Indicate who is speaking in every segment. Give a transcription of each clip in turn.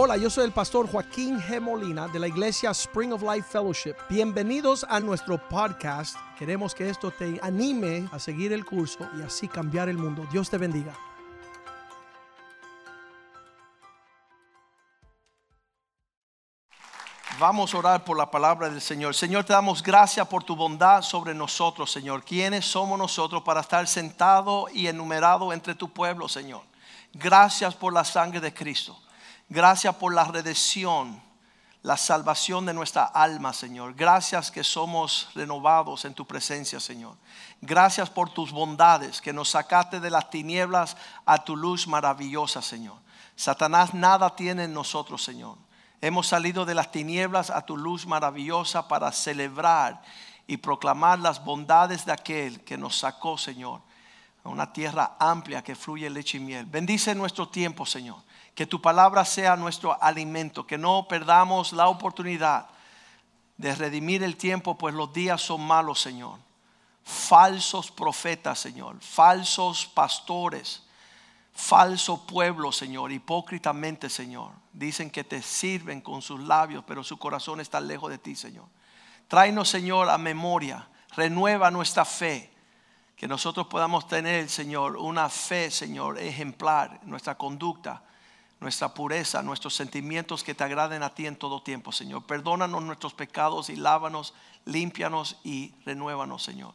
Speaker 1: Hola, yo soy el pastor Joaquín G. Molina de la iglesia Spring of Life Fellowship. Bienvenidos a nuestro podcast. Queremos que esto te anime a seguir el curso y así cambiar el mundo. Dios te bendiga. Vamos a orar por la palabra del Señor. Señor, te damos gracias por tu bondad sobre nosotros, Señor. ¿Quiénes somos nosotros para estar sentados y enumerados entre tu pueblo, Señor? Gracias por la sangre de Cristo. Gracias por la redención, la salvación de nuestra alma, Señor. Gracias que somos renovados en tu presencia, Señor. Gracias por tus bondades, que nos sacaste de las tinieblas a tu luz maravillosa, Señor. Satanás nada tiene en nosotros, Señor. Hemos salido de las tinieblas a tu luz maravillosa para celebrar y proclamar las bondades de aquel que nos sacó, Señor, a una tierra amplia que fluye leche y miel. Bendice nuestro tiempo, Señor. Que tu palabra sea nuestro alimento, que no perdamos la oportunidad de redimir el tiempo, pues los días son malos, Señor. Falsos profetas, Señor. Falsos pastores falso pueblo, Señor, hipócritamente, Señor. Dicen que te sirven con sus labios, pero su corazón está lejos de ti, Señor. Tráenos, Señor, a memoria. Renueva nuestra fe. Que nosotros podamos tener, Señor, una fe, Señor, ejemplar, nuestra conducta, nuestra pureza, nuestros sentimientos que te agraden a ti en todo tiempo, Señor. Perdónanos nuestros pecados y lávanos, límpianos y renuévanos, Señor.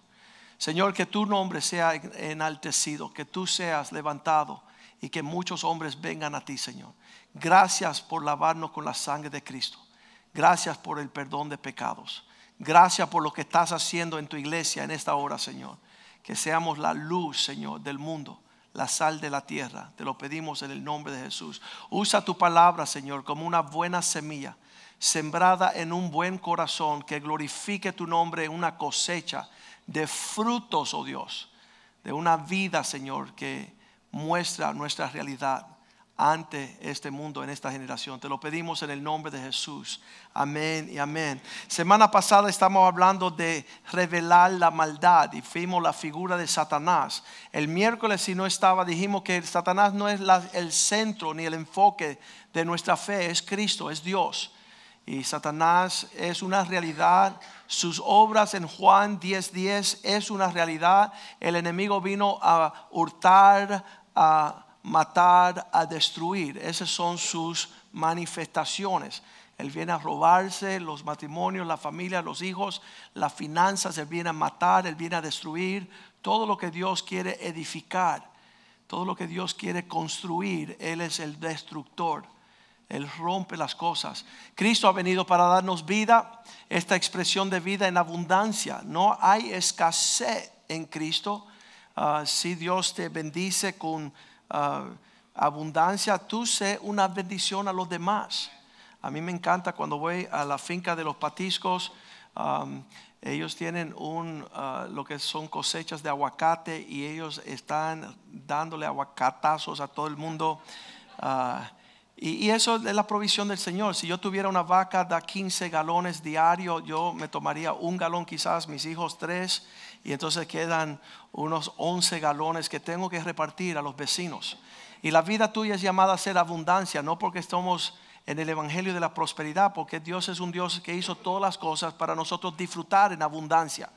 Speaker 1: Señor, que tu nombre sea enaltecido, que tú seas levantado y que muchos hombres vengan a ti, Señor. Gracias por lavarnos con la sangre de Cristo. Gracias por el perdón de pecados. Gracias por lo que estás haciendo en tu iglesia en esta hora, Señor. Que seamos la luz, Señor, del mundo, la sal de la tierra. Te lo pedimos en el nombre de Jesús. Usa tu palabra, Señor, como una buena semilla, sembrada en un buen corazón, que glorifique tu nombre en una cosecha de frutos, oh Dios, de una vida, Señor, que muestra nuestra realidad ante este mundo en esta generación. Te lo pedimos en el nombre de Jesús. Amén y amén. Semana pasada estamos hablando de revelar la maldad y fuimos la figura de Satanás. El miércoles si no estaba dijimos que Satanás no es el centro ni el enfoque de nuestra fe, es Cristo, es Dios. Y Satanás es una realidad. Sus obras en Juan 10:10 10 es una realidad. El enemigo vino a hurtar, a matar, a destruir. Esas son sus manifestaciones. Él viene a robarse los matrimonios, la familia, los hijos, las finanzas. Él viene a matar, Él viene a destruir todo lo que Dios quiere edificar, todo lo que Dios quiere construir. Él es el destructor. Él rompe las cosas. Cristo ha venido para darnos vida, esta expresión de vida en abundancia. No hay escasez en Cristo Ah, si Dios te bendice con ah, abundancia, tú sé una bendición a los demás. A mí me encanta cuando voy a la finca de los patiscos. ellos tienen un, ah, lo que son cosechas de aguacate y ellos están dándole aguacatazos a todo el mundo. Y, eso es la provisión del Señor. Si yo tuviera una vaca de 15 galones diario, yo me tomaría un galón quizás, mis hijos tres, y entonces quedan unos 11 galones que tengo que repartir a los vecinos. Y la vida tuya es llamada a ser abundancia, no porque estamos en el Evangelio de la Prosperidad, porque Dios es un Dios que hizo todas las cosas para nosotros disfrutar en abundancia.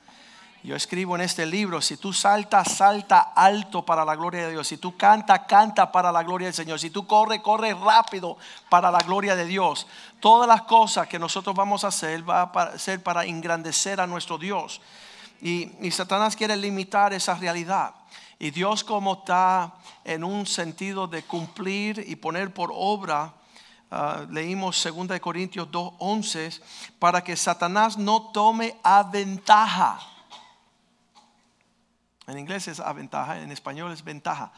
Speaker 1: Yo escribo en este libro, si tú saltas, salta alto para la gloria de Dios. Si tú canta, canta para la gloria del Señor. Si tú corre, corre rápido para la gloria de Dios. Todas las cosas que nosotros vamos a hacer va a ser para engrandecer a nuestro Dios. Y, Satanás quiere limitar esa realidad. Y Dios como está en un sentido de cumplir y poner por obra, uh, leímos 2 Corintios 2.11, para que Satanás no tome ventaja en inglés es ventaja, en español es ventaja.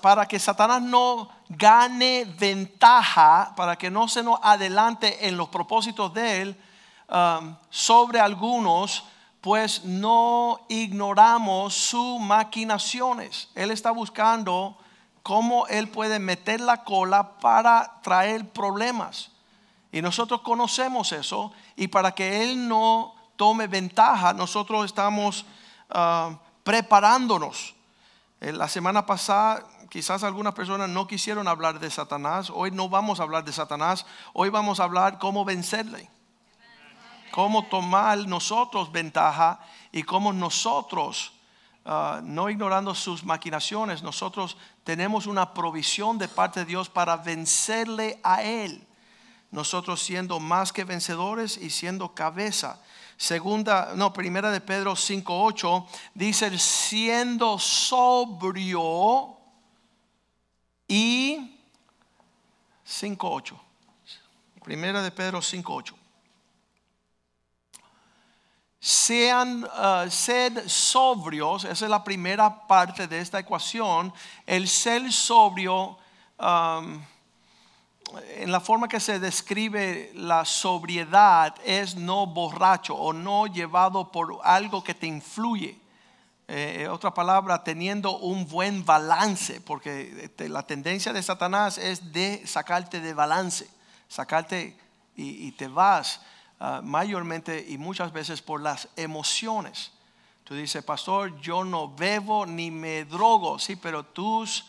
Speaker 1: Para que Satanás no gane ventaja, para que no se nos adelante en los propósitos de él um, sobre algunos, pues no ignoramos sus maquinaciones. Él está buscando cómo él puede meter la cola para traer problemas. Y nosotros conocemos eso. Y para que él no tome ventaja, nosotros estamos... Uh, preparándonos. Eh, la semana pasada quizás algunas personas no quisieron hablar de Satanás. Hoy no vamos a hablar de Satanás. Hoy vamos a hablar cómo vencerle. Cómo tomar nosotros ventaja y cómo nosotros, ah, no ignorando sus maquinaciones, nosotros tenemos una provisión de parte de Dios para vencerle a Él. Nosotros siendo más que vencedores y siendo cabeza. Segunda, no, primera de Pedro 5.8 dice siendo sobrio y 5.8. Primera de Pedro 5.8. Sean, uh, sed sobrios, esa es la primera parte de esta ecuación. El ser sobrio, en la forma que se describe la sobriedad, es no borracho o no llevado por algo que te influye. Eh, otra palabra, teniendo un buen balance, porque la tendencia de Satanás es de sacarte de balance, sacarte y, te vas ah, mayormente y muchas veces por las emociones. Tú dices, pastor, yo no bebo ni me drogo, sí, pero tus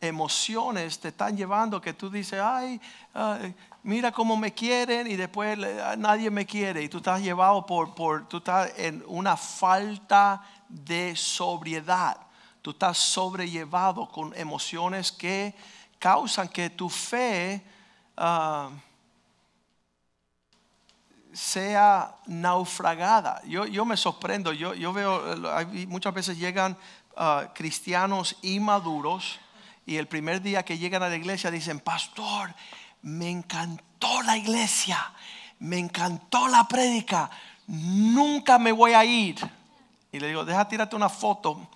Speaker 1: emociones te están llevando que tú dices, ay, mira cómo me quieren y después nadie me quiere. Y tú estás llevado por, por, tú estás en una falta de sobriedad. Tú estás sobrellevado con emociones que causan que tu fe ah, sea naufragada. Yo, yo me sorprendo, yo, yo veo, muchas veces llegan ah, cristianos inmaduros y el primer día que llegan a la iglesia dicen, pastor, me encantó la iglesia, me encantó la prédica, nunca me voy a ir. Y le digo, deja tirarte una foto,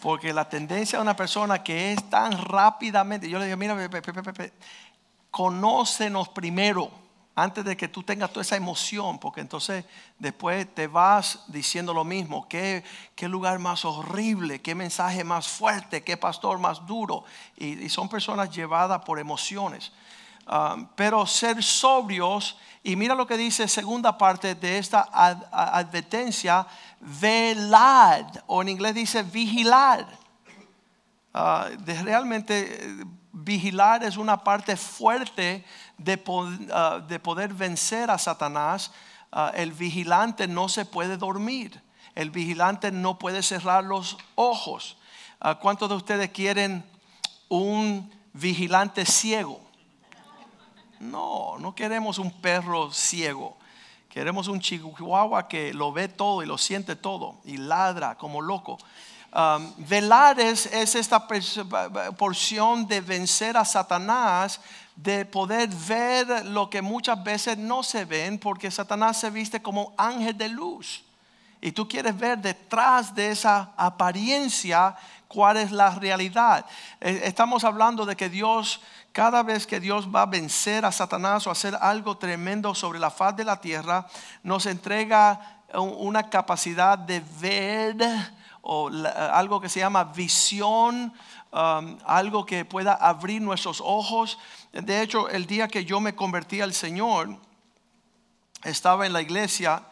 Speaker 1: porque la tendencia de una persona que es tan rápidamente, yo le digo, mira, conócenos primero antes de que tú tengas toda esa emoción, porque entonces después te vas diciendo lo mismo, qué, qué lugar más horrible, qué mensaje más fuerte, qué pastor más duro. Y, son personas llevadas por emociones. Um, pero ser sobrios, y mira lo que dice segunda parte de esta advertencia, velad, o en inglés dice vigilar. Uh, de realmente eh, vigilar es una parte fuerte Ah, de, poder vencer a Satanás, ah, el vigilante no se puede dormir. El vigilante no puede cerrar los ojos. Ah, ¿Cuántos de ustedes quieren un vigilante ciego? No, no queremos un perro ciego. Queremos un chihuahua que lo ve todo y lo siente todo y ladra como loco. Velar es, esta porción de vencer a Satanás de poder ver lo que muchas veces no se ven porque Satanás se viste como ángel de luz. Y tú quieres ver detrás de esa apariencia cuál es la realidad. Eh, estamos hablando de que Dios, cada vez que Dios va a vencer a Satanás o hacer algo tremendo sobre la faz de la tierra, nos entrega una capacidad de ver o algo que se llama visión, um, algo que pueda abrir nuestros ojos de hecho, el día que yo me convertí al Señor, estaba en la iglesia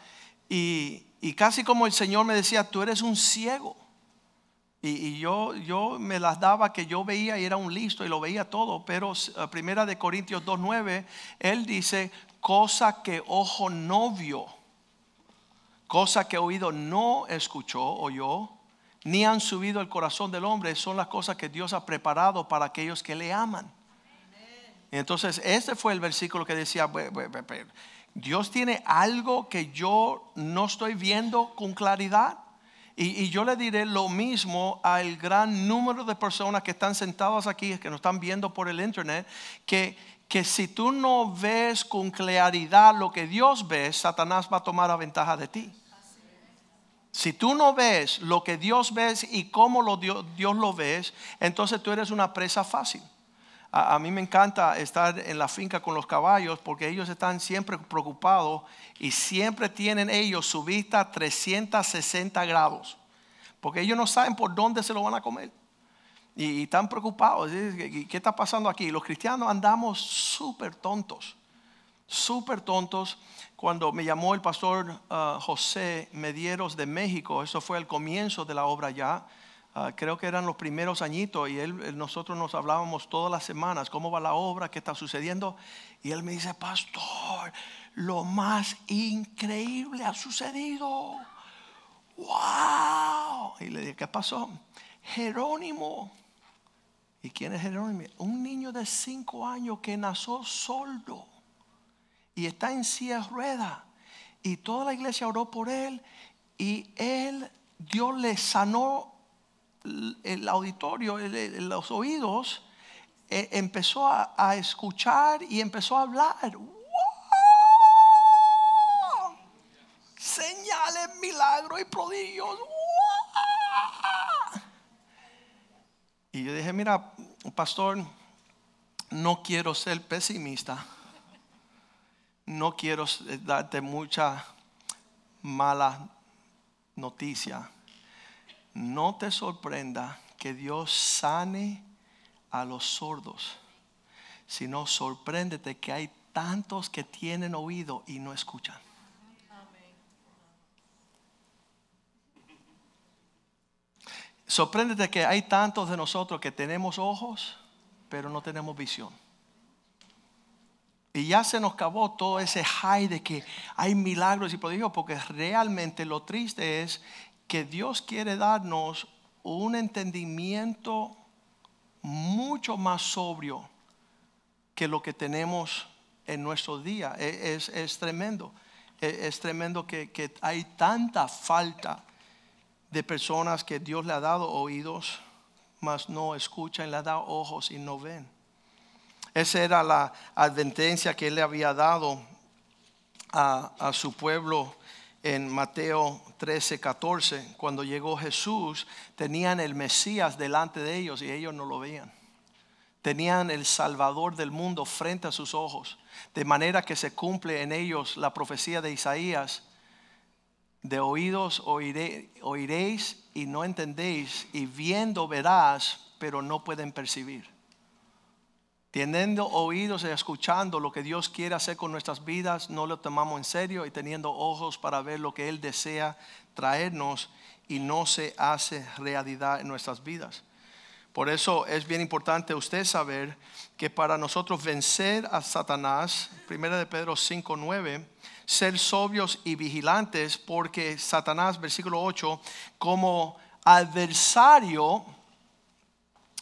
Speaker 1: y, casi como el Señor me decía, tú eres un ciego. Y, yo, yo me las daba que yo veía y era un listo y lo veía todo, pero eh, primera de Corintios 2.9, él dice, cosa que ojo no vio, cosa que oído no escuchó, oyó, ni han subido el corazón del hombre, son las cosas que Dios ha preparado para aquellos que le aman. Entonces, ese fue el versículo que decía, Dios tiene algo que yo no estoy viendo con claridad. Y, yo le diré lo mismo al gran número de personas que están sentadas aquí, que nos están viendo por el internet, que, que si tú no ves con claridad lo que Dios ve, Satanás va a tomar la ventaja de ti. Si tú no ves lo que Dios ve y cómo Dios, lo ves, entonces tú eres una presa fácil. A, mí me encanta estar en la finca con los caballos porque ellos están siempre preocupados y siempre tienen ellos su vista a 360 grados. Porque ellos no saben por dónde se lo van a comer. Y, están preocupados. ¿Qué, está pasando aquí? Los cristianos andamos súper tontos. Súper tontos. Cuando me llamó el pastor uh, José Medieros de México, eso fue el comienzo de la obra ya. ah, creo que eran los primeros añitos y él, nosotros nos hablábamos todas las semanas, cómo va la obra, qué está sucediendo. Y él me dice, pastor, lo más increíble ha sucedido. ¡Wow! Y le dije, ¿qué pasó? Jerónimo. ¿Y quién es Jerónimo? Un niño de cinco años que nació sordo y está en silla rueda. Y toda la iglesia oró por él y él, Dios le sanó el auditorio, los oídos, e, empezó a, escuchar y empezó a hablar. ¡Wow! Señales, milagros y prodigios. Y yo dije, mira, pastor, no quiero ser pesimista. No quiero darte mucha mala noticia. No te sorprenda que Dios sane a los sordos, sino sorpréndete que hay tantos que tienen oído y no escuchan. Sorpréndete que hay tantos de nosotros que tenemos ojos, pero no tenemos visión. Y ya se nos acabó todo ese high de que hay milagros y prodigios, porque realmente lo triste es que Dios quiere darnos un entendimiento mucho más sobrio que lo que tenemos en nuestro día. E, es, tremendo. E, es, tremendo que, que hay tanta falta de personas que Dios le ha dado oídos, mas no escuchan, le ha dado ojos y no ven. Esa era la advertencia que él le había dado a, a su pueblo en Mateo 13, 14. Cuando llegó Jesús, tenían el Mesías delante de ellos y ellos no lo veían. Tenían el Salvador del mundo frente a sus ojos, de manera que se cumple en ellos la profecía de Isaías de oídos oiréis y no entendéis, y viendo verás, pero no pueden percibir. Teniendo oídos y escuchando lo que Dios quiere hacer con nuestras vidas, no lo tomamos en serio y teniendo ojos para ver lo que Él desea traernos y no se hace realidad en nuestras vidas. Por eso es bien importante usted saber que para nosotros vencer a Satanás, 1 de Pedro 5, 9, ser sobrios y vigilantes, porque Satanás, versículo 8, como adversario,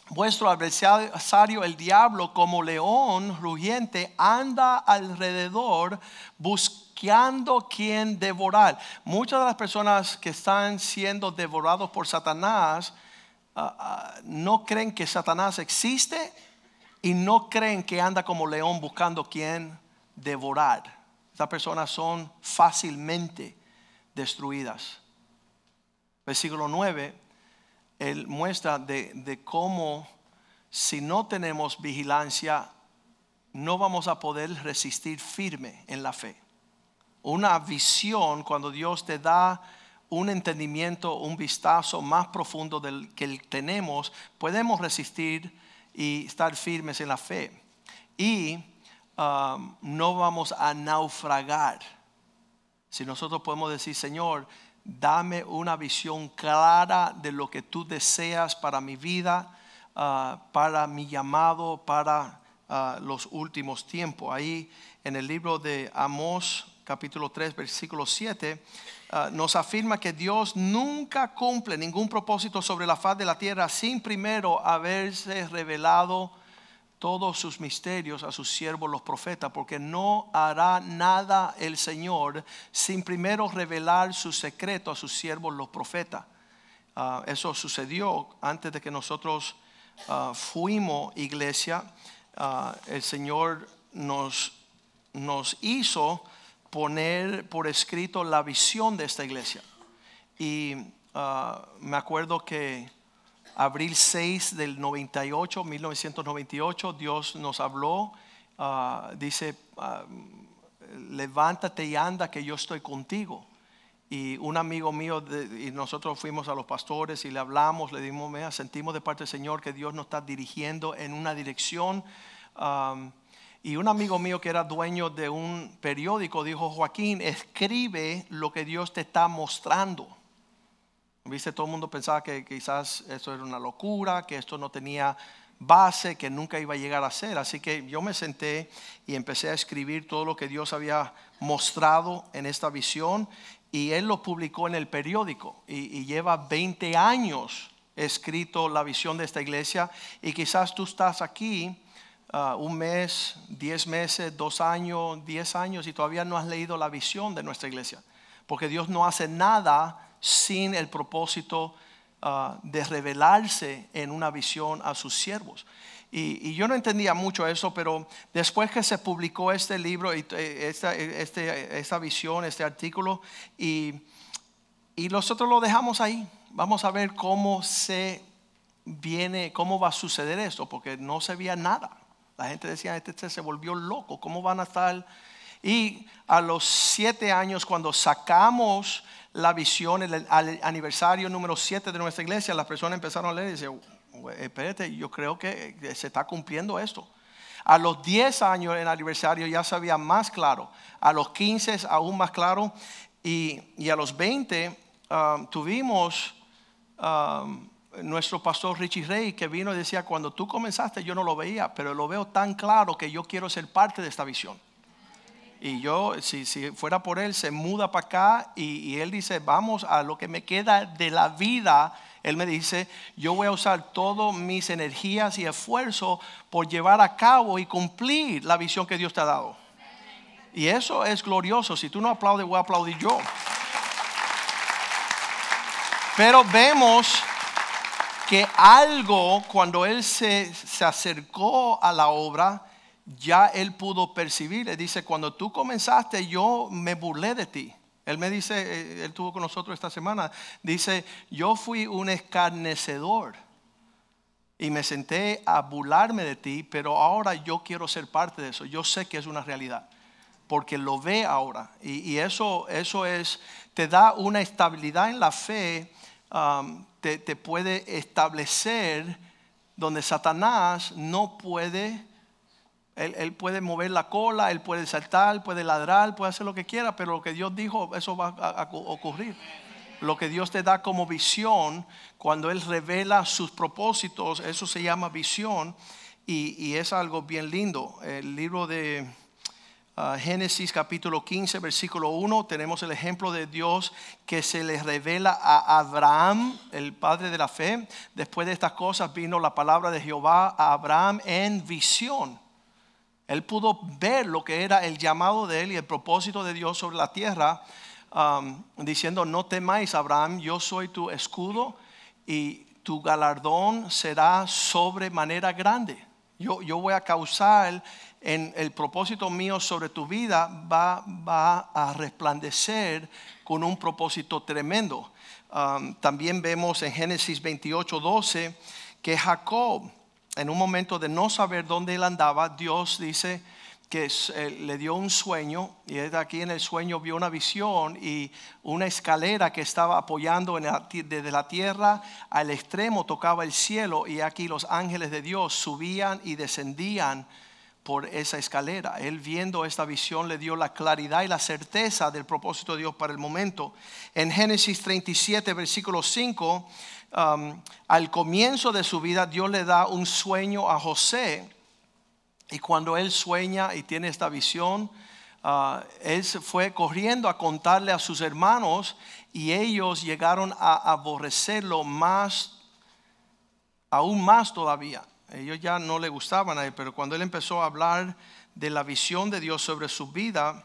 Speaker 1: vuestro adversario, el diablo, como león rugiente, anda alrededor buscando quien devorar. Muchas de las personas que están siendo devorados por Satanás ah, ah, no creen que Satanás existe y no creen que anda como león buscando quien devorar. Estas personas son fácilmente destruidas. Versículo 9, él muestra de, de cómo si no tenemos vigilancia, no vamos a poder resistir firme en la fe. Una visión, cuando Dios te da un entendimiento, un vistazo más profundo del que tenemos, podemos resistir y estar firmes en la fe. Y Um, no vamos a naufragar. Si nosotros podemos decir, Señor, dame una visión clara de lo que tú deseas para mi vida, uh, para mi llamado, para uh, los últimos tiempos. Ahí en el libro de Amós, capítulo 3, versículo 7, uh, nos afirma que Dios nunca cumple ningún propósito sobre la faz de la tierra sin primero haberse revelado todos sus misterios a sus siervos los profetas, porque no hará nada el Señor sin primero revelar su secreto a sus siervos los profetas. Ah, eso sucedió antes de que nosotros uh, fuimos iglesia. Ah, el Señor nos, nos hizo poner por escrito la visión de esta iglesia. Y me acuerdo que abril 6 del 98, 1998, Dios nos habló, ah, dice, ah, levántate y anda que yo estoy contigo. Y un amigo mío, y nosotros fuimos a los pastores y le hablamos, le dimos, mea, sentimos de parte del Señor que Dios nos está dirigiendo en una dirección. y un amigo mío que era dueño de un periódico dijo, Joaquín, escribe lo que Dios te está mostrando Viste, todo el mundo pensaba que quizás esto era una locura, que esto no tenía base, que nunca iba a llegar a ser. Así que yo me senté y empecé a escribir todo lo que Dios había mostrado en esta visión y Él lo publicó en el periódico y, lleva 20 años escrito la visión de esta iglesia y quizás tú estás aquí uh, un mes, diez meses, dos años, diez años y todavía no has leído la visión de nuestra iglesia. Porque Dios no hace nada sin el propósito uh, de revelarse en una visión a sus siervos. Y, yo no entendía mucho eso, pero después que se publicó este libro, eh, esta, este, esta visión, este artículo, y, y nosotros lo dejamos ahí. Vamos a ver cómo se viene, cómo va a suceder esto, porque no se veía nada. La gente decía, este, este se volvió loco, ¿cómo van a estar? Y a los siete años, cuando sacamos la visión, el, aniversario número siete de nuestra iglesia, las personas empezaron a leer y decían, espérate, yo creo que se está cumpliendo esto. A los 10 años en aniversario ya sabía más claro, a los 15 aún más claro y, y a los 20 um, tuvimos um, nuestro pastor Richie Rey que vino y decía, cuando tú comenzaste yo no lo veía, pero lo veo tan claro que yo quiero ser parte de esta visión. Y yo, si, si fuera por él, se muda para acá y, y él dice, vamos a lo que me queda de la vida él me dice, yo voy a usar todas mis energías y esfuerzos por llevar a cabo y cumplir la visión que Dios te ha dado. Y eso es glorioso. Si tú no aplaudes, voy a aplaudir yo. Pero vemos que algo, cuando él se, se acercó a la obra, ya él pudo percibir. Le dice, cuando tú comenzaste, yo me burlé de ti. Él me dice, eh, él tuvo con nosotros esta semana, dice, yo fui un escarnecedor y me senté a burlarme de ti, pero ahora yo quiero ser parte de eso. Yo sé que es una realidad, porque lo ve ahora. Y, eso, eso es, te da una estabilidad en la fe, um, te, te puede establecer donde Satanás no puede él, puede mover la cola, él puede saltar, puede ladrar, puede hacer lo que quiera, pero lo que Dios dijo, eso va a, ocurrir. Lo que Dios te da como visión, cuando Él revela sus propósitos, eso se llama visión y, es algo bien lindo. El libro de uh, Génesis capítulo 15, versículo 1, tenemos el ejemplo de Dios que se le revela a Abraham, el padre de la fe. Después de estas cosas vino la palabra de Jehová a Abraham en visión él pudo ver lo que era el llamado de él y el propósito de Dios sobre la tierra, um, diciendo, no temáis, Abraham, yo soy tu escudo y tu galardón será sobremanera grande. Yo, yo voy a causar en el propósito mío sobre tu vida, va, va a resplandecer con un propósito tremendo. Um, también vemos en Génesis 28, 12 que Jacob en un momento de no saber dónde él andaba, Dios dice que eh, le dio un sueño y aquí en el sueño vio una visión y una escalera que estaba apoyando desde la tierra al extremo tocaba el cielo y aquí los ángeles de Dios subían y descendían por esa escalera. Él viendo esta visión le dio la claridad y la certeza del propósito de Dios para el momento. En Génesis 37, versículo 5 Um, al comienzo de su vida Dios le da un sueño a José y cuando él sueña y tiene esta visión, uh, él fue corriendo a contarle a sus hermanos y ellos llegaron a aborrecerlo más, aún más todavía. Ellos ya no le gustaban a él, pero cuando él empezó a hablar de la visión de Dios sobre su vida,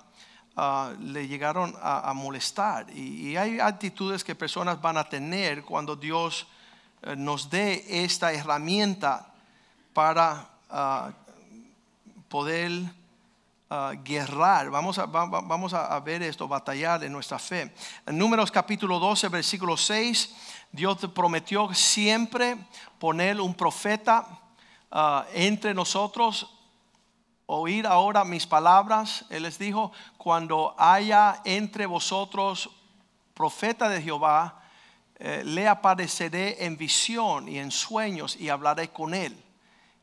Speaker 1: Ah, le llegaron a, molestar. Y, hay actitudes que personas van a tener cuando Dios eh, nos dé esta herramienta para ah, poder uh, guerrar. Vamos, a, vamos a, ver esto, batallar en nuestra fe. En Números capítulo 12, versículo 6, Dios prometió siempre poner un profeta entre nosotros oír ahora mis palabras. Él les dijo, cuando haya entre vosotros profeta de Jehová, eh, le apareceré en visión y en sueños y hablaré con él.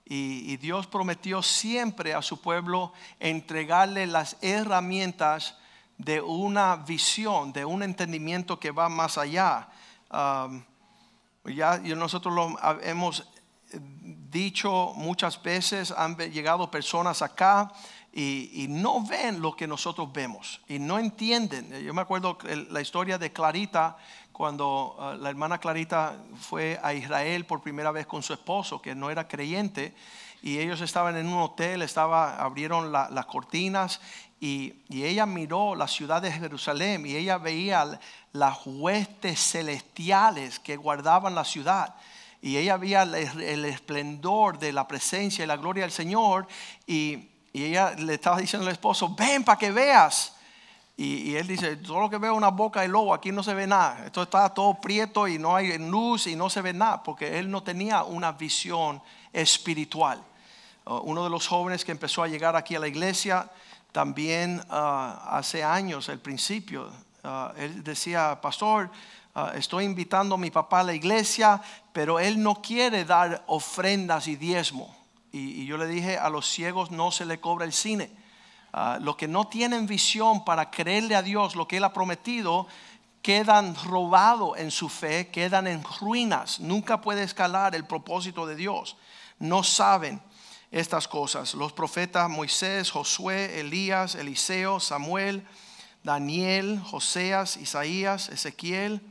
Speaker 1: Y, Dios prometió siempre a su pueblo entregarle las herramientas de una visión, de un entendimiento que va más allá. ya nosotros lo hemos dicho muchas veces, han llegado personas acá y, no ven lo que nosotros vemos y no entienden. Yo me acuerdo la historia de Clarita, cuando uh, la hermana Clarita fue a Israel por primera vez con su esposo, que no era creyente, y ellos estaban en un hotel, estaba, abrieron las cortinas y, ella miró la ciudad de Jerusalén y ella veía las huestes celestiales que guardaban la ciudad. Y ella veía el, esplendor de la presencia y la gloria del Señor. Y, ella le estaba diciendo al esposo, ven para que veas. Y, él dice, solo que veo una boca de lobo, aquí no se ve nada. Esto está todo prieto y no hay luz y no se ve nada, porque él no tenía una visión espiritual. Uh, uno de los jóvenes que empezó a llegar aquí a la iglesia, también uh, hace años, al principio, uh, él decía, pastor, estoy invitando a mi papá a la iglesia, pero él no quiere dar ofrendas y diezmo. Y, yo le dije, a los ciegos no se le cobra el cine. los que no tienen visión para creerle a Dios lo que Él ha prometido, quedan robados en su fe, quedan en ruinas. Nunca puede escalar el propósito de Dios. No saben estas cosas. Los profetas Moisés, Josué, Elías, Eliseo, Samuel, Daniel, Joseas, Isaías, Ezequiel,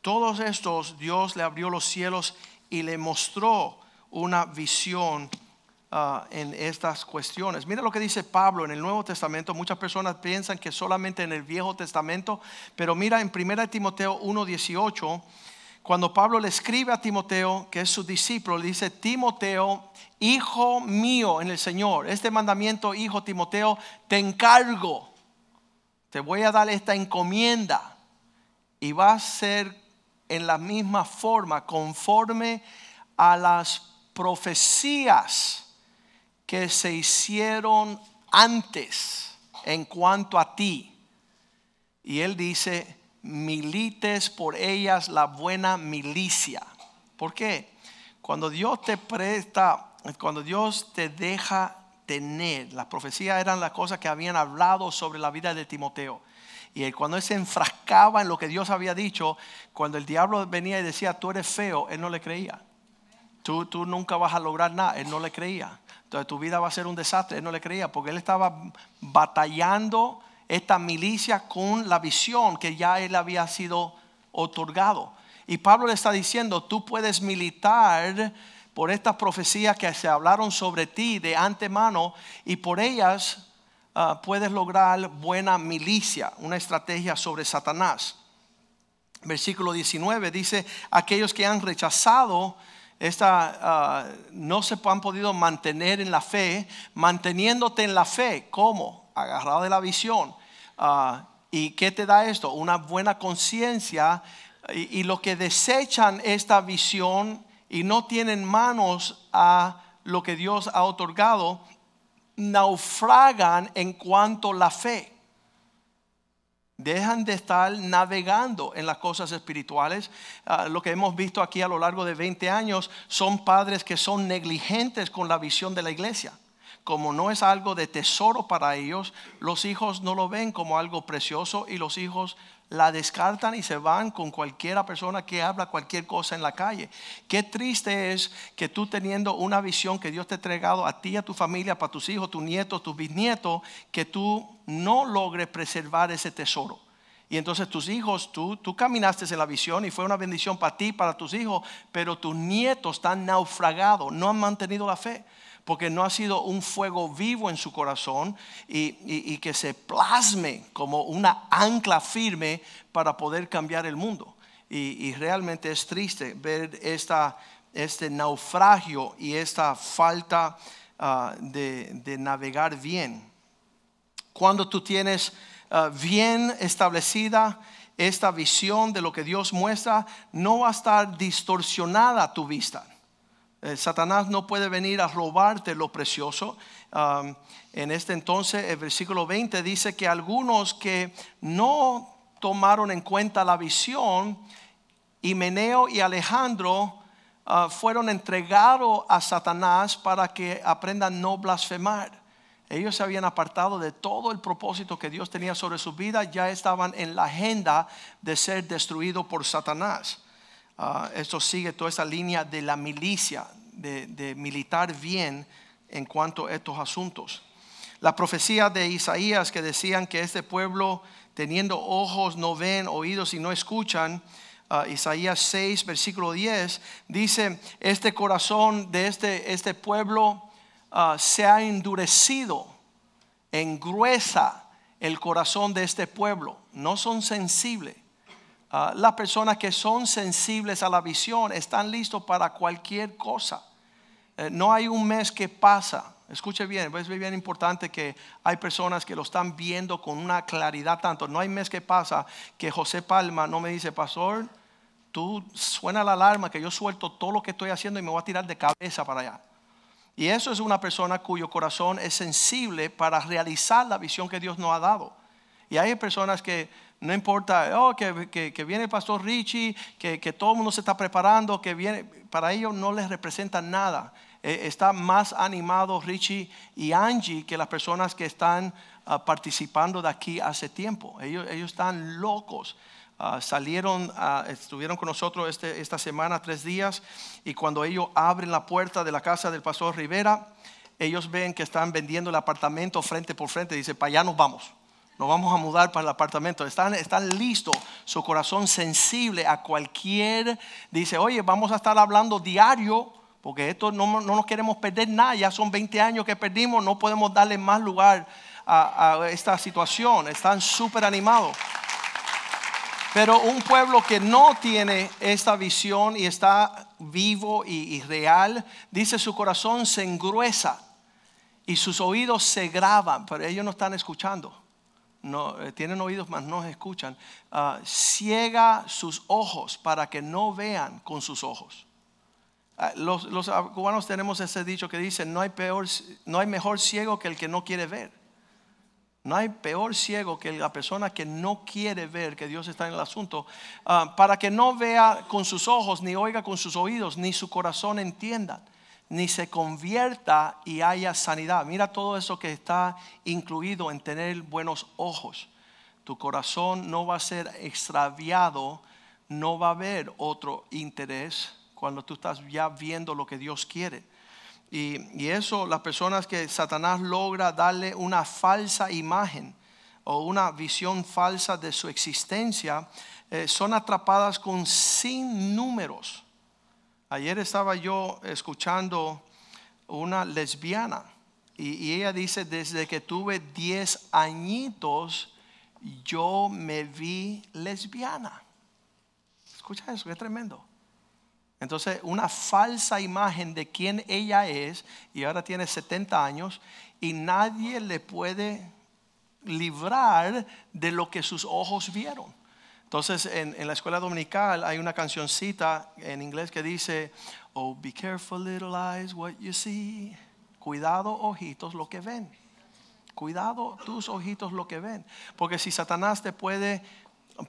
Speaker 1: todos estos Dios le abrió los cielos y le mostró una visión ah, en estas cuestiones. Mira lo que dice Pablo en el Nuevo Testamento. Muchas personas piensan que solamente en el Viejo Testamento, pero mira en 1 Timoteo 1:18 cuando Pablo le escribe a Timoteo, que es su discípulo, le dice, Timoteo, hijo mío en el Señor, este mandamiento, hijo Timoteo, te encargo, te voy a dar esta encomienda y va a ser en la misma forma, conforme a las profecías que se hicieron antes en cuanto a ti. Y él dice, milites por ellas la buena milicia. ¿Por qué? Cuando Dios te presta, cuando Dios te deja tener, las profecías eran las cosas que habían hablado sobre la vida de Timoteo. Y cuando él se enfrascaba en lo que Dios había dicho, cuando el diablo venía y decía, tú eres feo, él no le creía. Tú, tú nunca vas a lograr nada, él no le creía. Entonces tu vida va a ser un desastre, él no le creía, porque él estaba batallando esta milicia con la visión que ya él había sido otorgado. Y Pablo le está diciendo, tú puedes militar por estas profecías que se hablaron sobre ti de antemano y por ellas ah, puedes lograr buena milicia, una estrategia sobre Satanás. Versículo 19 dice, aquellos que han rechazado esta, ah, no se han podido mantener en la fe, manteniéndote en la fe, ¿cómo? Agarrado de la visión Ah, ¿Y qué te da esto? Una buena conciencia. Y, los que desechan esta visión y no tienen manos a lo que Dios ha otorgado, naufragan en cuanto a la fe. Dejan de estar navegando en las cosas espirituales. Ah, lo que hemos visto aquí a lo largo de 20 años son padres que son negligentes con la visión de la iglesia como no es algo de tesoro para ellos, los hijos no lo ven como algo precioso y los hijos la descartan y se van con cualquiera persona que habla cualquier cosa en la calle. Qué triste es que tú teniendo una visión que Dios te ha entregado a ti, a tu familia, para tus hijos, tus nietos, tus bisnietos, que tú no logres preservar ese tesoro. Y entonces tus hijos, tú, tú caminaste en la visión y fue una bendición para ti, para tus hijos, pero tus nietos están naufragados, no han mantenido la fe porque no ha sido un fuego vivo en su corazón y, que se plasme como una ancla firme para poder cambiar el mundo. Y, realmente es triste ver esta, este naufragio y esta falta ah, de, navegar bien. Cuando tú tienes ah, bien establecida esta visión de lo que Dios muestra, no va a estar distorsionada tu vista eh, Satanás no puede venir a robarte lo precioso. en este entonces, el versículo 20 dice que algunos que no tomaron en cuenta la visión, Himeneo y Alejandro ah, fueron entregados a Satanás para que aprendan no blasfemar. Ellos se habían apartado de todo el propósito que Dios tenía sobre su vida, ya estaban en la agenda de ser destruidos por Satanás. Ah, esto sigue toda esa línea de la milicia, de, militar bien en cuanto a estos asuntos. La profecía de Isaías que decían que este pueblo teniendo ojos no ven, oídos y no escuchan, uh, Isaías 6, versículo 10, dice, este corazón de este, este pueblo uh, se ha endurecido, engruesa el corazón de este pueblo, no son sensibles. Uh, las personas que son sensibles a la visión están listos para cualquier cosa. Eh, no hay un mes que pasa. Escuche bien, es bien importante que hay personas que lo están viendo con una claridad tanto. No hay mes que pasa que José Palma no me dice, pastor, tú suena la alarma que yo suelto todo lo que estoy haciendo y me voy a tirar de cabeza para allá. Y eso es una persona cuyo corazón es sensible para realizar la visión que Dios nos ha dado. Y hay personas que no importa, oh, que, que, viene el pastor Richie, que, que, todo el mundo se está preparando, que viene, para ellos no les representa nada. Eh, está más animado Richie y Angie que las personas que están ah, participando de aquí hace tiempo. Ellos, ellos están locos. Ah, salieron, ah, estuvieron con nosotros este, esta semana tres días y cuando ellos abren la puerta de la casa del pastor Rivera, ellos ven que están vendiendo el apartamento frente por frente. Dice, para allá nos vamos. Nos vamos a mudar para el apartamento. Están, están listos, su corazón sensible a cualquier. Dice, oye, vamos a estar hablando diario porque esto no, no nos queremos perder nada, ya son 20 años que perdimos, no podemos darle más lugar a, esta situación, están súper animados. Pero un pueblo que no tiene esta visión y está vivo y, real, dice su corazón se engruesa y sus oídos se graban, pero ellos no están escuchando. No, eh, tienen oídos, mas no escuchan. Ah, ciega sus ojos para que no vean con sus ojos. Ah, los, cubanos tenemos ese dicho que dice, no hay, peor, no hay mejor ciego que el que no quiere ver. No hay peor ciego que la persona que no quiere ver que Dios está en el asunto, ah, para que no vea con sus ojos, ni oiga con sus oídos, ni su corazón entienda, ni se convierta y haya sanidad. Mira todo eso que está incluido en tener buenos ojos. Tu corazón no va a ser extraviado, no va a haber otro interés cuando tú estás ya viendo lo que Dios quiere. Y, eso, las personas que Satanás logra darle una falsa imagen o una visión falsa de su existencia, eh, son atrapadas con sin números. Ayer estaba yo escuchando una lesbiana y, ella dice, desde que tuve 10 añitos, yo me vi lesbiana. Escucha eso, qué tremendo. Entonces, una falsa imagen de quién ella es, y ahora tiene 70 años, y nadie le puede librar de lo que sus ojos vieron. Entonces, en, la escuela dominical hay una cancioncita en inglés que dice, Oh, be careful, little eyes, what you see. Cuidado, ojitos, lo que ven. Cuidado, tus ojitos, lo que ven. Porque si Satanás te puede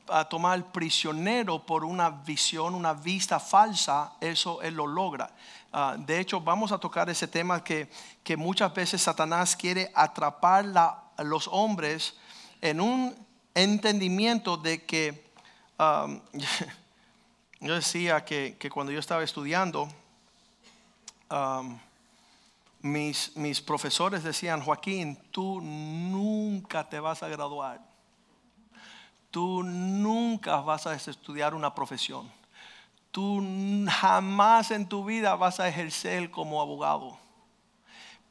Speaker 1: a tomar prisionero por una visión, una vista falsa, eso él lo logra. Ah, de hecho, vamos a tocar ese tema que, que muchas veces Satanás quiere atrapar a los hombres en un entendimiento de que, yo decía que, que, cuando yo estaba estudiando, mis, mis profesores decían, Joaquín, tú nunca te vas a graduar tú nunca vas a estudiar una profesión. Tú jamás en tu vida vas a ejercer como abogado.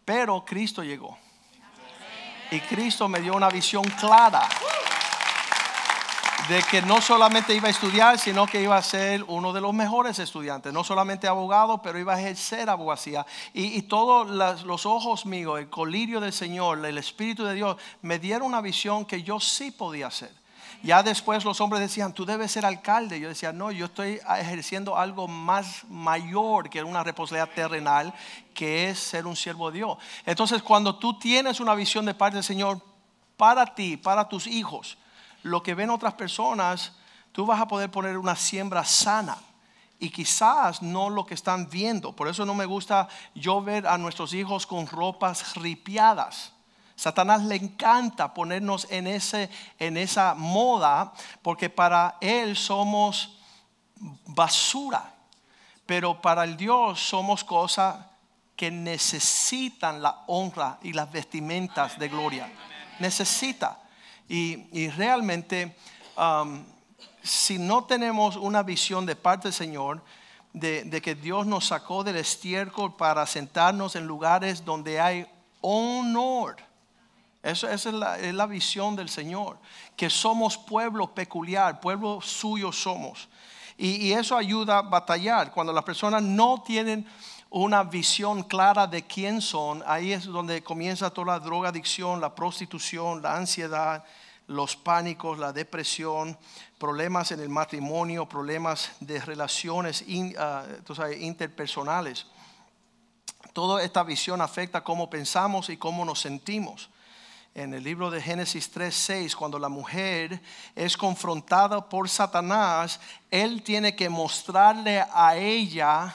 Speaker 1: Pero Cristo llegó. Y Cristo me dio una visión clara de que no solamente iba a estudiar, sino que iba a ser uno de los mejores estudiantes. No solamente abogado, pero iba a ejercer abogacía. Y, y todos los ojos míos, el colirio del Señor, el Espíritu de Dios, me dieron una visión que yo sí podía hacer. Ya después los hombres decían, tú debes ser alcalde. Yo decía, no, yo estoy ejerciendo algo más mayor que una responsabilidad terrenal, que es ser un siervo de Dios. Entonces, cuando tú tienes una visión de parte del Señor para ti, para tus hijos, lo que ven otras personas, tú vas a poder poner una siembra sana y quizás no lo que están viendo. Por eso no me gusta yo ver a nuestros hijos con ropas ripiadas. Satanás le encanta ponernos en, ese, en esa moda porque para él somos basura. Pero para el Dios somos cosas que necesitan la honra y las vestimentas de gloria. Necesita. Y, realmente, um, si no tenemos una visión de parte del Señor, de, que Dios nos sacó del estiércol para sentarnos en lugares donde hay honor. Eso, esa es la, es la, visión del Señor, que somos pueblo peculiar, pueblo suyo somos. Y, y, eso ayuda a batallar. Cuando las personas no tienen una visión clara de quién son, ahí es donde comienza toda la drogadicción, la prostitución, la ansiedad, los pánicos, la depresión, problemas en el matrimonio, problemas de relaciones ah, interpersonales. Toda esta visión afecta cómo pensamos y cómo nos sentimos. En el libro de Génesis 3:6, cuando la mujer es confrontada por Satanás, él tiene que mostrarle a ella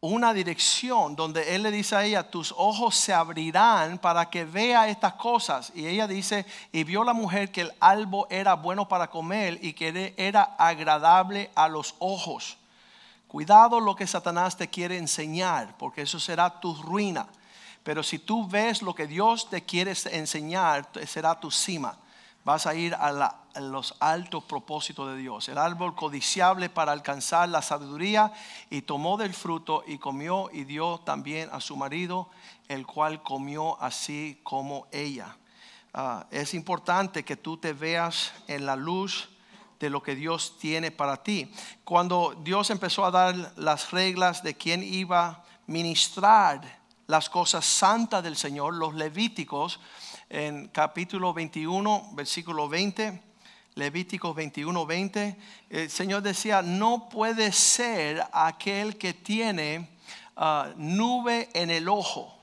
Speaker 1: una dirección donde él le dice a ella, tus ojos se abrirán para que vea estas cosas. Y ella dice, y vio la mujer que el albo era bueno para comer y que era agradable a los ojos. Cuidado lo que Satanás te quiere enseñar, porque eso será tu ruina. Pero si tú ves lo que Dios te quiere enseñar, será tu cima vas a ir a, los altos propósitos de Dios. El árbol codiciable para alcanzar la sabiduría y tomó del fruto y comió y dio también a su marido, el cual comió así como ella. Ah, es importante que tú te veas en la luz de lo que Dios tiene para ti. Cuando Dios empezó a dar las reglas de quién iba a ministrar las cosas santas del Señor, los levíticos, en capítulo 21, versículo 20, Levíticos 21, 20, el Señor decía, no puede ser aquel que tiene ah, nube en el ojo,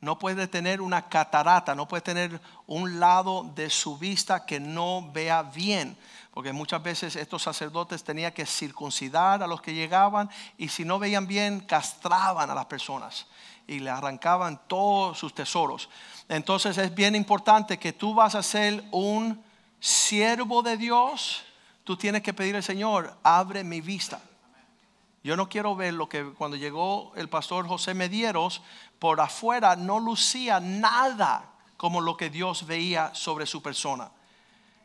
Speaker 1: no puede tener una catarata, no puede tener un lado de su vista que no vea bien. Porque muchas veces estos sacerdotes tenían que circuncidar a los que llegaban y si no veían bien, castraban a las personas y le arrancaban todos sus tesoros. Entonces es bien importante que tú vas a ser un siervo de Dios. Tú tienes que pedir al Señor, abre mi vista. Yo no quiero ver lo que cuando llegó el pastor José Medieros, por afuera no lucía nada como lo que Dios veía sobre su persona.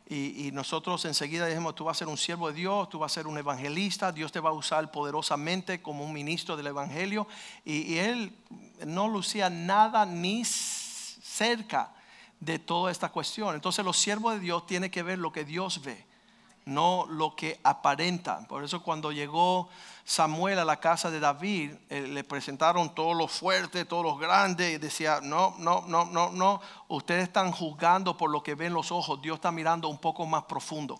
Speaker 1: Y, nosotros enseguida dijimos, tú vas a ser un siervo de Dios, tú vas a ser un evangelista, Dios te va a usar poderosamente como un ministro del Evangelio. Y, y él no lucía nada ni cerca de toda esta cuestión. Entonces los siervos de Dios tienen que ver lo que Dios ve, no lo que aparenta. Por eso cuando llegó Samuel a la casa de David, eh, le presentaron todos los fuertes, todos los grandes, y decía, no, no, no, no, no, ustedes están juzgando por lo que ven los ojos, Dios está mirando un poco más profundo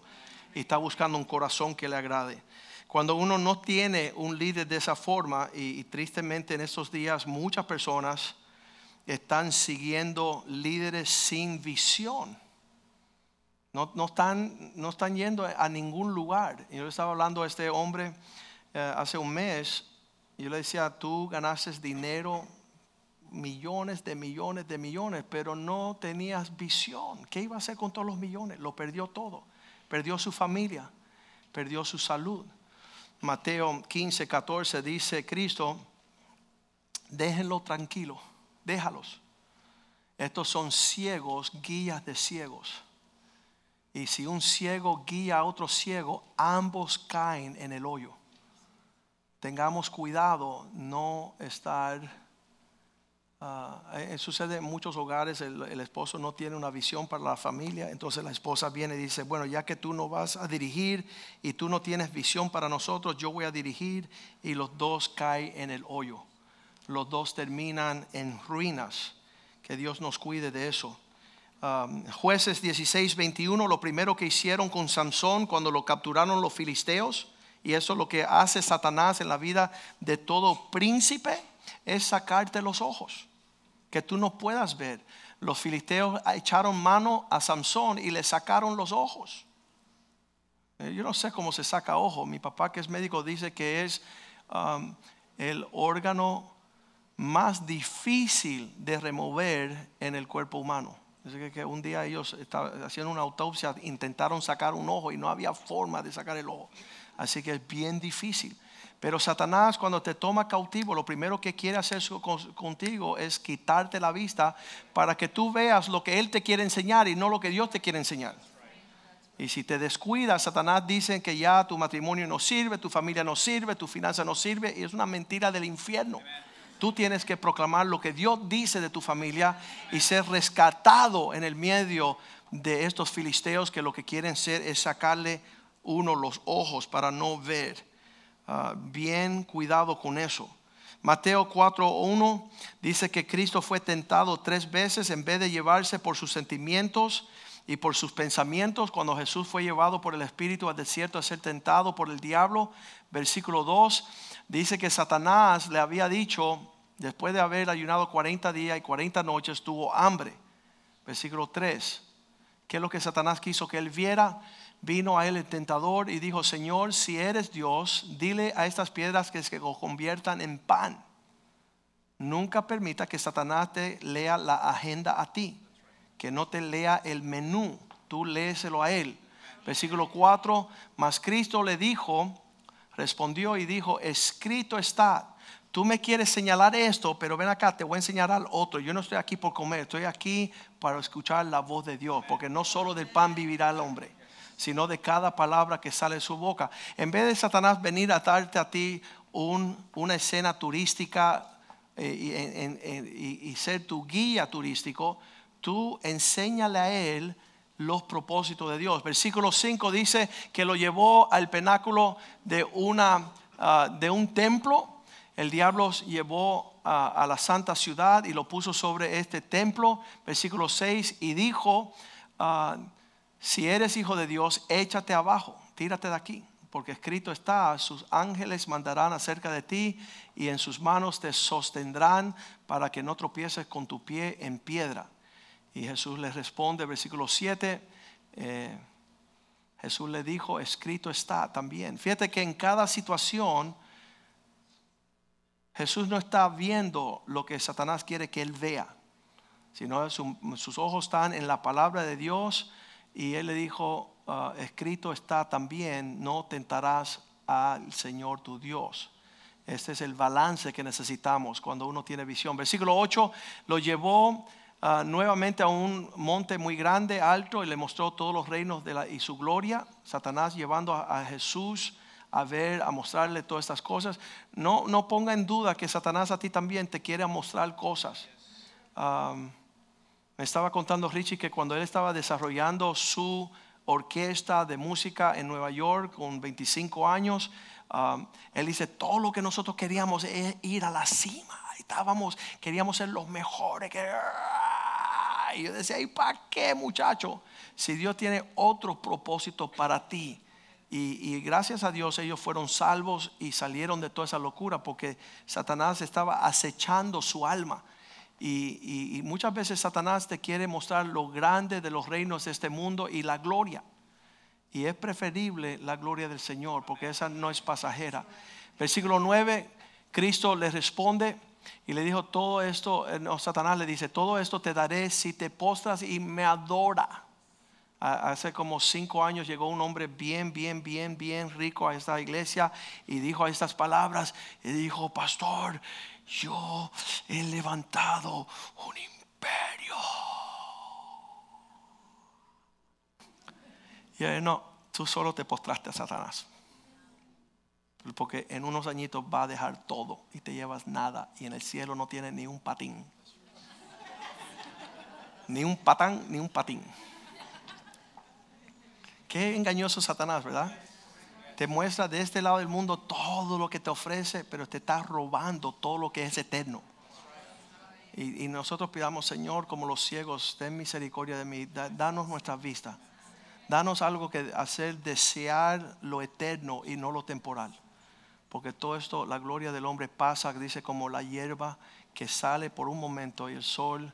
Speaker 1: y está buscando un corazón que le agrade. Cuando uno no tiene un líder de esa forma, y, tristemente en estos días muchas personas están siguiendo líderes sin visión. No, no, están, no están yendo a ningún lugar. Yo estaba hablando a este hombre eh, hace un mes, yo le decía, tú ganaste dinero, millones de millones de millones, pero no tenías visión. ¿Qué iba a hacer con todos los millones? Lo perdió todo. Perdió su familia, perdió su salud. Mateo 15, 14 dice Cristo, déjenlo tranquilo, déjalos. Estos son ciegos, guías de ciegos. Y si un ciego guía a otro ciego, ambos caen en el hoyo tengamos cuidado no estar... Uh, sucede en muchos hogares, el, esposo no tiene una visión para la familia, entonces la esposa viene y dice, bueno, ya que tú no vas a dirigir y tú no tienes visión para nosotros, yo voy a dirigir y los dos caen en el hoyo, los dos terminan en ruinas, que Dios nos cuide de eso. Um, jueces 16, 21, lo primero que hicieron con Sansón cuando lo capturaron los filisteos, y eso es lo que hace Satanás en la vida de todo príncipe, es sacarte los ojos, que tú no puedas ver. Los filisteos echaron mano a Samson y le sacaron los ojos. Eh, yo no sé cómo se saca ojo. Mi papá que es médico dice que es um, el órgano más difícil de remover en el cuerpo humano. Que, un día ellos estaban haciendo una autopsia, intentaron sacar un ojo y no había forma de sacar el ojo. Así que es bien difícil. Pero Satanás cuando te toma cautivo, lo primero que quiere hacer contigo es quitarte la vista para que tú veas lo que Él te quiere enseñar y no lo que Dios te quiere enseñar. Y si te descuidas, Satanás dice que ya tu matrimonio no sirve, tu familia no sirve, tu finanza no sirve, y es una mentira del infierno. Tú tienes que proclamar lo que Dios dice de tu familia y ser rescatado en el medio de estos filisteos que lo que quieren ser es sacarle uno los ojos para no ver. Ah, bien cuidado con eso. Mateo 4.1 dice que Cristo fue tentado tres veces en vez de llevarse por sus sentimientos y por sus pensamientos cuando Jesús fue llevado por el Espíritu al desierto a ser tentado por el diablo. Versículo 2 dice que Satanás le había dicho, después de haber ayunado 40 días y 40 noches, tuvo hambre. Versículo 3. ¿Qué es lo que Satanás quiso que él viera? Vino a él el tentador y dijo, Señor, si eres Dios, dile a estas piedras que se conviertan en pan. Nunca permita que Satanás te lea la agenda a ti que no te lea el menú, tú léeselo a él. Versículo 4, mas Cristo le dijo, respondió y dijo, escrito está. Tú me quieres señalar esto, pero ven acá, te voy a enseñar al otro. Yo no estoy aquí por comer, estoy aquí para escuchar la voz de Dios, porque no solo del pan vivirá el hombre, sino de cada palabra que sale de su boca. En vez de Satanás venir a darte a ti una escena turística eh, y ser tu guía turístico, tú enséñale a él los propósitos de Dios. Versículo 5 dice que lo llevó al penáculo de, una, ah, de un templo. El diablo llevó a la santa ciudad y lo puso sobre este templo. Versículo 6 y dijo, ah, si eres hijo de Dios, échate abajo, tírate de aquí. Porque escrito está, sus ángeles mandarán acerca de ti y en sus manos te sostendrán para que no tropieces con tu pie en piedra. Y Jesús le responde, versículo 7, eh, Jesús le dijo, escrito está también. Fíjate que en cada situación Jesús no está viendo lo que Satanás quiere que él vea, sino sus ojos están en la palabra de Dios y él le dijo, ah, escrito está también, no tentarás al Señor tu Dios. Este es el balance que necesitamos cuando uno tiene visión. Versículo 8, lo llevó Ah, nuevamente a un monte muy grande, alto, y le mostró todos los reinos de la, y su gloria. Satanás llevando a, Jesús a ver, a mostrarle todas estas cosas. No, no ponga en duda que Satanás a ti también te quiere mostrar cosas. me estaba contando Richie que cuando él estaba desarrollando su orquesta de música en Nueva York con 25 años, él dice, todo lo que nosotros queríamos es ir a la cima. Estábamos, queríamos ser los mejores. Que, y yo decía, ¿y para qué muchacho? Si Dios tiene otro propósito para ti. Y, gracias a Dios ellos fueron salvos y salieron de toda esa locura porque Satanás estaba acechando su alma. Y, y, muchas veces Satanás te quiere mostrar lo grande de los reinos de este mundo y la gloria. Y es preferible la gloria del Señor porque esa no es pasajera. Versículo 9, Cristo le responde, y le dijo, todo esto, eh, Satanás le dice, todo esto te daré si te postras y me adora. Hace como cinco años llegó un hombre bien, bien, bien, bien rico a esta iglesia y dijo estas palabras y dijo, pastor, yo he levantado un imperio. Y él, no, tú solo te postraste a Satanás. Porque en unos añitos va a dejar todo y te llevas nada. Y en el cielo no tiene ni un patín. Ni un patán, ni un patín. Qué engañoso Satanás, ¿verdad? Te muestra de este lado del mundo todo lo que te ofrece, pero te está robando todo lo que es eterno. Y, nosotros pidamos, Señor, como los ciegos, ten misericordia de mí, danos nuestra vista. Danos algo que hacer desear lo eterno y no lo temporal. Porque todo esto, la gloria del hombre pasa, dice, como la hierba que sale por un momento y el sol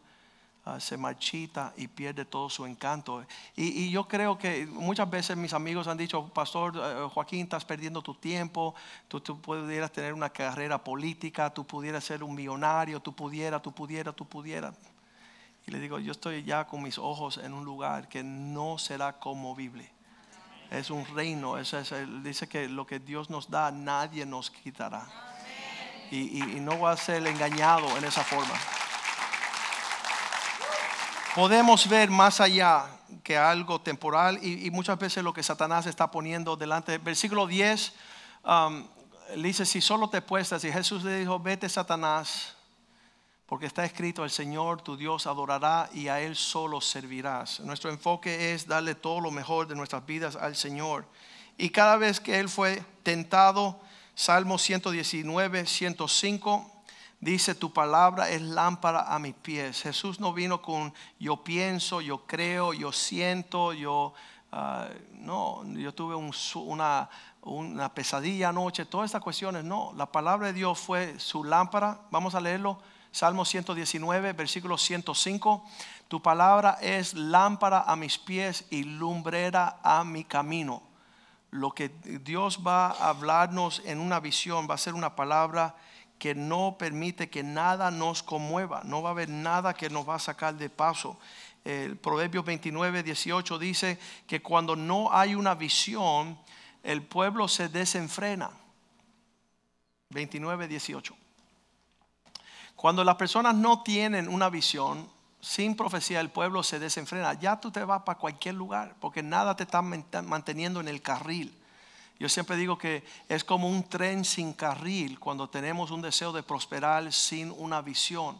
Speaker 1: ah, se marchita y pierde todo su encanto. Y, yo creo que muchas veces mis amigos han dicho, Pastor eh, Joaquín, estás perdiendo tu tiempo, tú, tú, pudieras tener una carrera política, tú pudieras ser un millonario, tú pudieras, tú pudieras, tú pudieras. Y le digo, yo estoy ya con mis ojos en un lugar que no será conmovible. Es un reino. Dice que lo que Dios nos da, nadie nos quitará. Y, no va a ser engañado en esa forma. Podemos ver más allá que algo temporal y, muchas veces lo que Satanás está poniendo delante. Versículo 10 um, dice, si solo te puestas, y Jesús le dijo, vete Satanás, porque está escrito, el Señor tu Dios adorará y a Él solo servirás. Nuestro enfoque es darle todo lo mejor de nuestras vidas al Señor. Y cada vez que Él fue tentado, Salmo 119, 105, dice, tu palabra es lámpara a mis pies. Jesús no vino con yo pienso, yo creo, yo siento, yo... Ah, no, yo tuve una, una pesadilla anoche, todas estas cuestiones, no, la palabra de Dios fue su lámpara, vamos a leerlo, Salmo 119, versículo 105. Tu palabra es lámpara a mis pies y lumbrera a mi camino. Lo que Dios va a hablarnos en una visión va a ser una palabra que no permite que nada nos conmueva. No va a haber nada que nos va a sacar de paso. El Proverbio 29, 18 dice que cuando no hay una visión, el pueblo se desenfrena. 29, 18. Cuando las personas no tienen una visión, sin profecía el pueblo se desenfrena. Ya tú te vas para cualquier lugar porque nada te está manteniendo en el carril. Yo siempre digo que es como un tren sin carril cuando tenemos un deseo de prosperar sin una visión.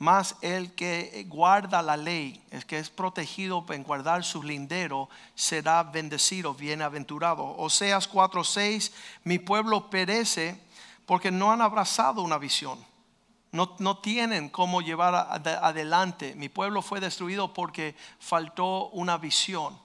Speaker 1: Más el que guarda la ley, el que es protegido en guardar su lindero, será bendecido, bienaventurado. Oseas 4:6, mi pueblo perece porque no han abrazado una visión no, tienen cómo llevar adelante. Mi pueblo fue destruido porque faltó una visión.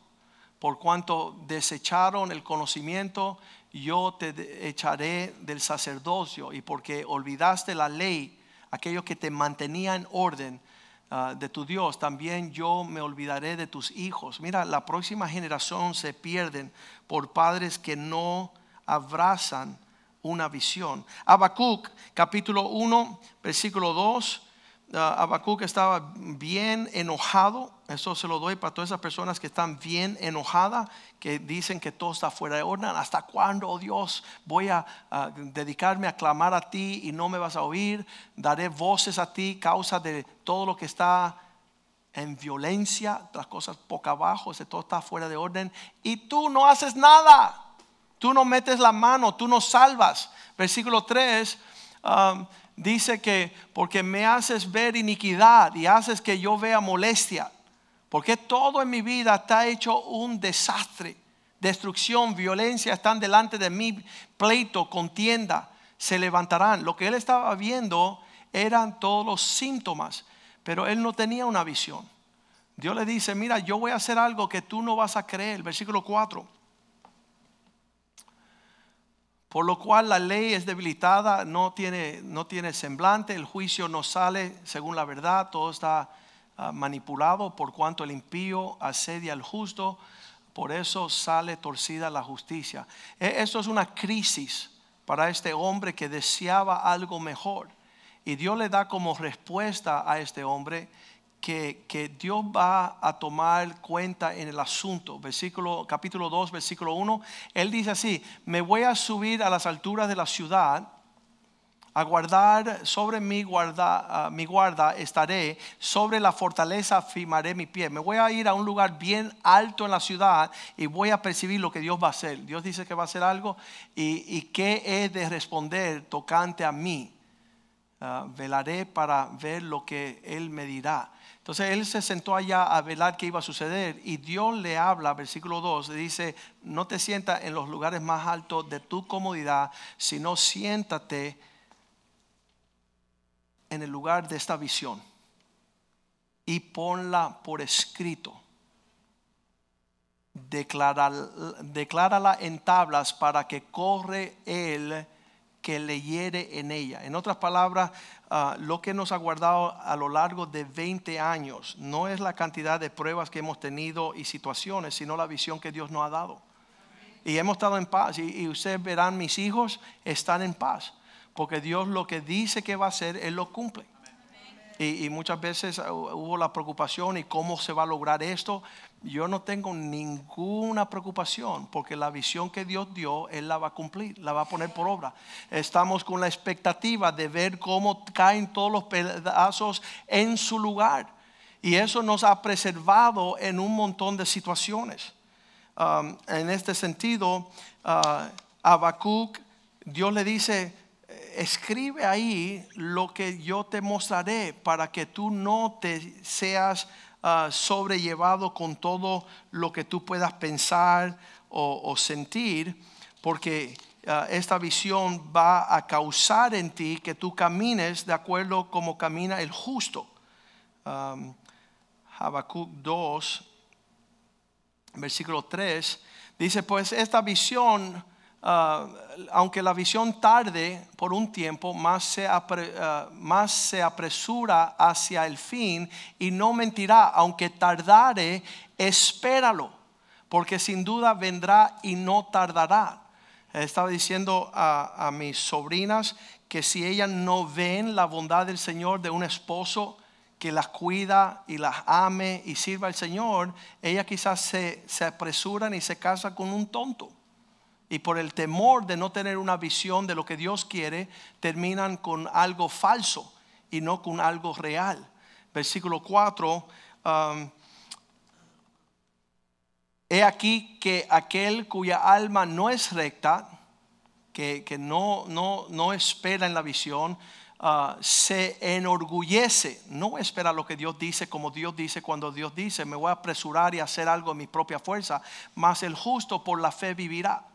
Speaker 1: Por cuanto desecharon el conocimiento, yo te echaré del sacerdocio. Y porque olvidaste la ley, aquello que te mantenía en orden ah, de tu Dios, también yo me olvidaré de tus hijos. Mira, la próxima generación se pierden por padres que no abrazan una visión. Habacuc, capítulo 1, versículo 2. Uh, Habacuc estaba bien enojado. Eso se lo doy para todas esas personas que están bien enojadas, que dicen que todo está fuera de orden. ¿Hasta cuándo, oh Dios, voy a dedicarme a clamar a ti y no me vas a oír? Daré voces a ti, causa de todo lo que está en violencia, las cosas poco abajo, todo está fuera de orden. Y tú no haces nada. Tú no metes la mano, tú no salvas. Versículo 3 um, dice que porque me haces ver iniquidad y haces que yo vea molestia. Porque todo en mi vida está hecho un desastre. Destrucción, violencia están delante de mí, pleito, contienda, se levantarán. Lo que él estaba viendo eran todos los síntomas, pero él no tenía una visión. Dios le dice, mira, yo voy a hacer algo que tú no vas a creer. Versículo 4 por lo cual la ley es debilitada, no tiene, no tiene semblante, el juicio no sale según la verdad, todo está ah, manipulado por cuanto el impío asedia al justo, por eso sale torcida la justicia. E, esto es una crisis para este hombre que deseaba algo mejor. Y Dios le da como respuesta a este hombre que, Dios va a tomar cuenta en el asunto. Versículo, capítulo 2, versículo 1. Él dice así, me voy a subir a las alturas de la ciudad, a guardar sobre mi guarda, mi guarda estaré, sobre la fortaleza firmaré mi pie. Me voy a ir a un lugar bien alto en la ciudad y voy a percibir lo que Dios va a hacer. Dios dice que va a hacer algo y, y qué he de responder tocante a mí. Ah, velaré para ver lo que Él me dirá. Entonces él se sentó allá a velar qué iba a suceder y Dios le habla, versículo 2, le dice, no te sientas en los lugares más altos de tu comodidad, sino siéntate en el lugar de esta visión y ponla por escrito. declárala en tablas para que corre él que leyere en ella. En otras palabras, ah, lo que nos ha guardado a lo largo de 20 años no es la cantidad de pruebas que hemos tenido y situaciones, sino la visión que Dios nos ha dado. Y hemos estado en paz. Y, y ustedes verán, mis hijos están en paz. Porque Dios lo que dice que va a hacer, Él lo cumple. Y, y muchas veces uh, hubo la preocupación y cómo se va a lograr esto. Yo no tengo ninguna preocupación porque la visión que Dios dio, Él la va a cumplir, la va a poner por obra. Estamos con la expectativa de ver cómo caen todos los pedazos en su lugar. Y eso nos ha preservado en un montón de situaciones. Um, en este sentido, uh, Habacuc, Dios le dice, escribe ahí lo que yo te mostraré para que tú no te seas uh, sobrellevado con todo lo que tú puedas pensar o, sentir, porque uh, esta visión va a causar en ti que tú camines de acuerdo como camina el justo. Habacuc 2, versículo 3, dice, pues esta visión Ah, aunque la visión tarde por un tiempo, más se, ah, más se apresura hacia el fin y no mentirá, aunque tardare, espéralo, porque sin duda vendrá y no tardará. Estaba diciendo a, a mis sobrinas que si ellas no ven la bondad del Señor de un esposo, que las cuida y las ame y sirva al Señor, ellas quizás se, se apresuran y se casan con un tonto y por el temor de no tener una visión de lo que Dios quiere, terminan con algo falso y no con algo real. Versículo 4. Um, he aquí que aquel cuya alma no es recta, que, no, no, no, espera en la visión, uh, se enorgullece, no espera lo que Dios dice como Dios dice cuando Dios dice, me voy a apresurar y hacer algo en mi propia fuerza, mas el justo por la fe vivirá.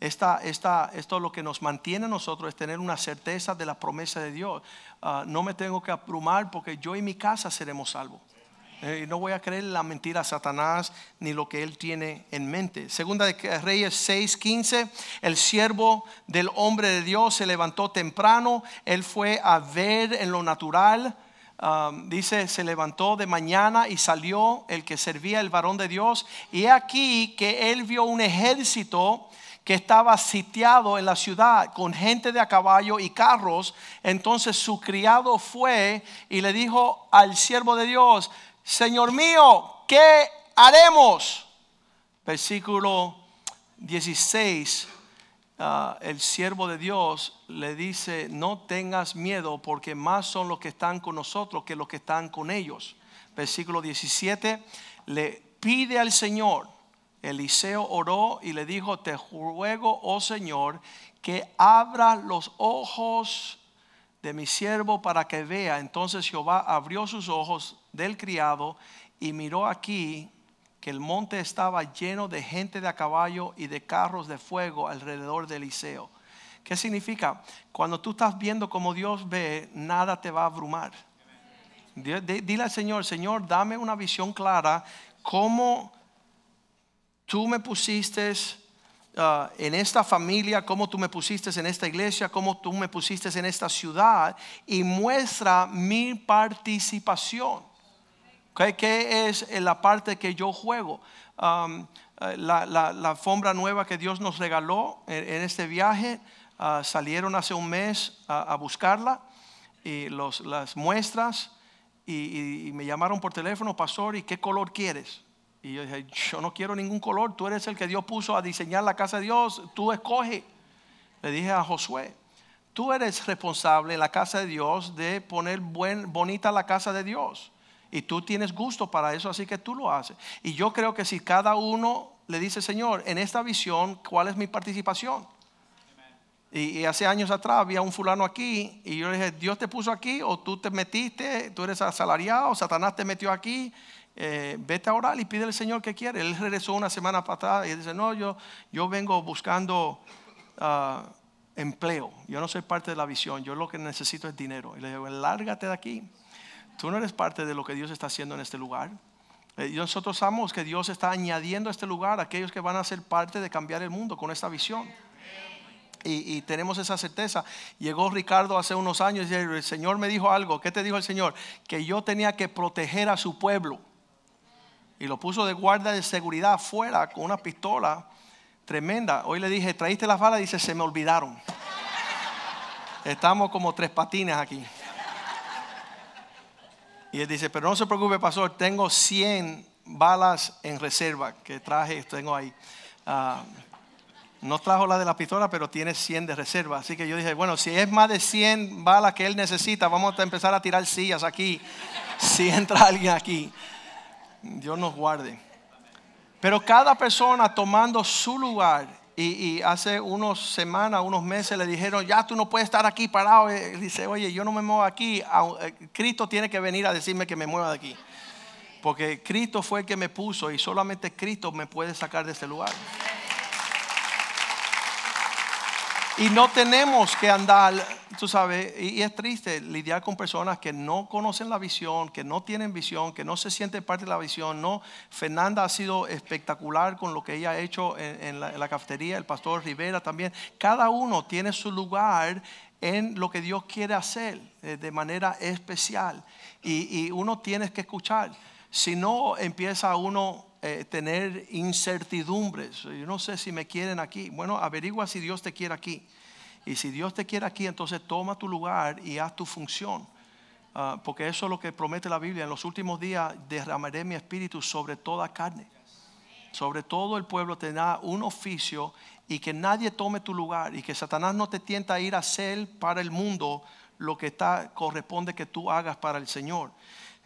Speaker 1: Esta, esta, esto lo que nos mantiene a nosotros es tener una certeza de la promesa de Dios. Ah, no me tengo que abrumar porque yo y mi casa seremos salvos. Eh, no voy a creer la mentira a Satanás ni lo que él tiene en mente. Segunda de Reyes 6:15, el siervo del hombre de Dios se levantó temprano, él fue a ver en lo natural. Ah, dice, se levantó de mañana y salió el que servía el varón de Dios. Y aquí que él vio un ejército que estaba sitiado en la ciudad con gente de a caballo y carros. Entonces su criado fue y le dijo al siervo de Dios, Señor mío, ¿qué haremos? Versículo 16. Ah, el siervo de Dios le dice, no tengas miedo porque más son los que están con nosotros que los que están con ellos. Versículo 17, le pide al Señor Eliseo oró y le dijo, te ruego, oh Señor, que abra los ojos de mi siervo para que vea. Entonces Jehová abrió sus ojos del criado y miró aquí que el monte estaba lleno de gente de a caballo y de carros de fuego alrededor de Eliseo. ¿Qué significa? Cuando tú estás viendo como Dios ve, nada te va a abrumar. Dile al Señor, Señor, dame una visión clara, cómo tú me pusiste uh, en esta familia, como tú me pusiste en esta iglesia, como tú me pusiste en esta ciudad y muestra mi participación. ¿Qué es la parte que yo juego? Um, uh, la, alfombra nueva que Dios nos regaló en, este viaje, uh, salieron hace un mes a, buscarla y los, las muestras y, y me llamaron por teléfono, pastor, ¿y qué color quieres? Y yo dije, yo no quiero ningún color, tú eres el que Dios puso a diseñar la casa de Dios, tú escoge. Le dije a Josué, tú eres responsable en la casa de Dios de poner buen, bonita la casa de Dios. Y tú tienes gusto para eso, así que tú lo haces. Y yo creo que si cada uno le dice, Señor, en esta visión, ¿cuál es mi participación? Y, y, hace años atrás había un fulano aquí y yo le dije, Dios te puso aquí o tú te metiste, tú eres asalariado, Satanás te metió aquí eh, vete a orar y pide al Señor que quiere. Él regresó una semana atrás y dice, no, yo, yo vengo buscando ah, empleo. Yo no soy parte de la visión, yo lo que necesito es dinero. Y le digo, lárgate de aquí. Tú no eres parte de lo que Dios está haciendo en este lugar. Eh, y nosotros sabemos que Dios está añadiendo a este lugar a aquellos que van a ser parte de cambiar el mundo con esta visión. Y, y, tenemos esa certeza. Llegó Ricardo hace unos años y el Señor me dijo algo. ¿Qué te dijo el Señor? Que yo tenía que proteger a su pueblo y lo puso de guardia de seguridad afuera con una pistola tremenda. Hoy le dije, ¿traíste las balas? Dice, se me olvidaron. Estamos como tres patines aquí. Y él dice, pero no se preocupe, pastor, tengo 100 balas en reserva que traje, tengo ahí. Ah, no trajo la de la pistola, pero tiene 100 de reserva. Así que yo dije, bueno, si es más de 100 balas que él necesita, vamos a empezar a tirar sillas aquí. Si entra alguien aquí, Dios nos guarde. Pero cada persona tomando su lugar y, hace unas semanas, unos meses le dijeron, ya tú no puedes estar aquí parado. Y dice, oye, yo no me muevo aquí. Eh, Cristo tiene que venir a decirme que me mueva de aquí. Porque Cristo fue el que me puso y solamente Cristo me puede sacar de este lugar. Y no tenemos que andar, tú sabes, y es triste lidiar con personas que no conocen la visión, que no tienen visión, que no se sienten parte de la visión. No, Fernanda ha sido espectacular con lo que ella ha hecho en, la, cafetería, el pastor Rivera también. Cada uno tiene su lugar en lo que Dios quiere hacer eh, de manera especial. Y, y uno tiene que escuchar. Si no, empieza uno eh, tener incertidumbres. Yo no sé si me quieren aquí. Bueno, averigua si Dios te quiere aquí. Y si Dios te quiere aquí, entonces toma tu lugar y haz tu función. Ah, porque eso es lo que promete la Biblia. En los últimos días derramaré mi espíritu sobre toda carne. Sobre todo el pueblo tendrá un oficio y que nadie tome tu lugar y que Satanás no te tienta a ir a hacer para el mundo lo que está, corresponde que tú hagas para el Señor.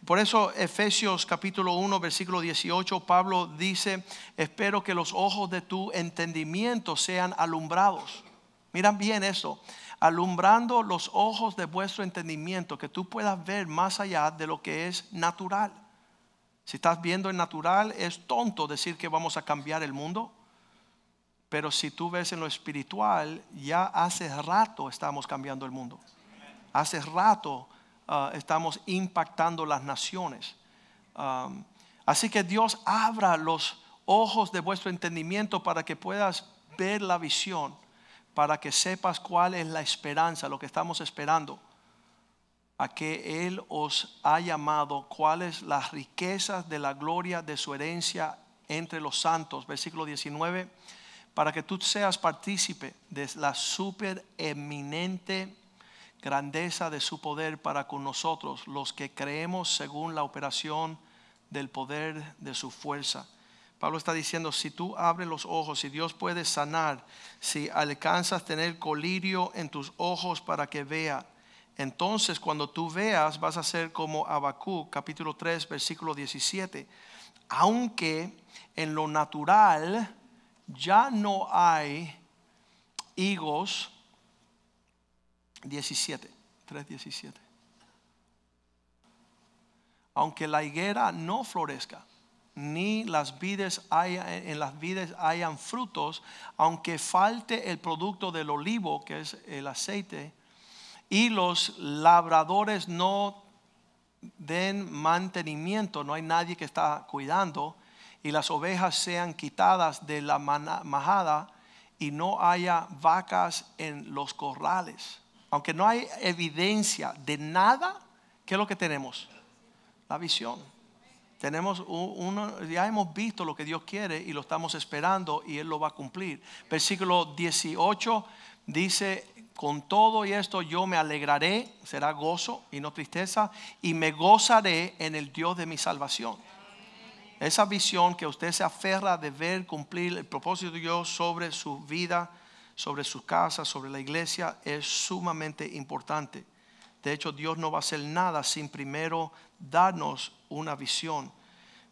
Speaker 1: Por eso Efesios capítulo 1 versículo 18 Pablo dice, espero que los ojos de tu entendimiento sean alumbrados. Miran bien eso, alumbrando los ojos de vuestro entendimiento, que tú puedas ver más allá de lo que es natural. Si estás viendo el natural, es tonto decir que vamos a cambiar el mundo. Pero si tú ves en lo espiritual, ya hace rato estamos cambiando el mundo. Hace rato Ah, estamos impactando las naciones. así que Dios abra los ojos de vuestro entendimiento para que puedas ver la visión, para que sepas cuál es la esperanza, lo que estamos esperando, a que Él os ha llamado, cuáles las riquezas de la gloria de su herencia entre los santos, versículo 19, para que tú seas partícipe de la super eminente grandeza de su poder para con nosotros, los que creemos según la operación del poder de su fuerza. Pablo está diciendo, si tú abres los ojos, si Dios puede sanar, si alcanzas tener colirio en tus ojos para que vea, entonces cuando tú veas vas a ser como Abacú, capítulo 3, versículo 17. Aunque en lo natural ya no hay higos 17, 3.17. Aunque la higuera no florezca, ni las vides haya, en las vides hayan frutos, aunque falte el producto del olivo, que es el aceite, y los labradores no den mantenimiento, no hay nadie que está cuidando, y las ovejas sean quitadas de la majada y no haya vacas en los corrales aunque no hay evidencia de nada, ¿qué es lo que tenemos? La visión. Tenemos uno, ya hemos visto lo que Dios quiere y lo estamos esperando y Él lo va a cumplir. Versículo 18 dice, con todo y esto yo me alegraré, será gozo y no tristeza, y me gozaré en el Dios de mi salvación. Esa visión que usted se aferra de ver cumplir el propósito de Dios sobre su vida sobre su casa, sobre la iglesia, es sumamente importante. De hecho, Dios no va a hacer nada sin primero darnos una visión.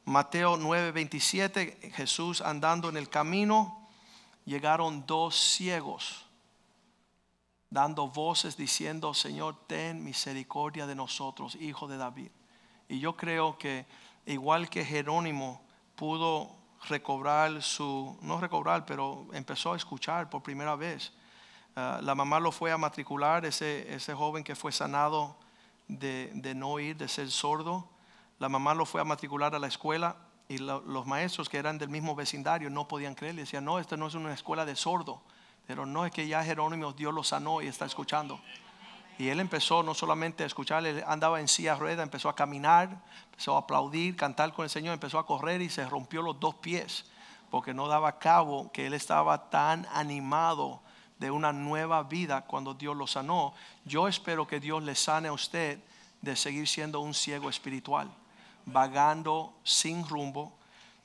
Speaker 1: Mateo 9:27, Jesús andando en el camino, llegaron dos ciegos, dando voces diciendo, Señor, ten misericordia de nosotros, hijo de David. Y yo creo que igual que Jerónimo pudo recobrar su, no recobrar, pero empezó a escuchar por primera vez. Ah, la mamá lo fue a matricular, ese, ese joven que fue sanado de, de, no oír, de ser sordo. La mamá lo fue a matricular a la escuela y los maestros que eran del mismo vecindario no podían creer. Decían, no, esta no es una escuela de sordo. Pero no es que ya Jerónimo Dios lo sanó y está escuchando. Y él empezó no solamente a escuchar, él andaba en silla rueda, empezó a caminar, empezó a aplaudir, cantar con el Señor, empezó a correr y se rompió los dos pies, porque no daba cabo que él estaba tan animado de una nueva vida cuando Dios lo sanó. Yo espero que Dios le sane a usted de seguir siendo un ciego espiritual, vagando sin rumbo.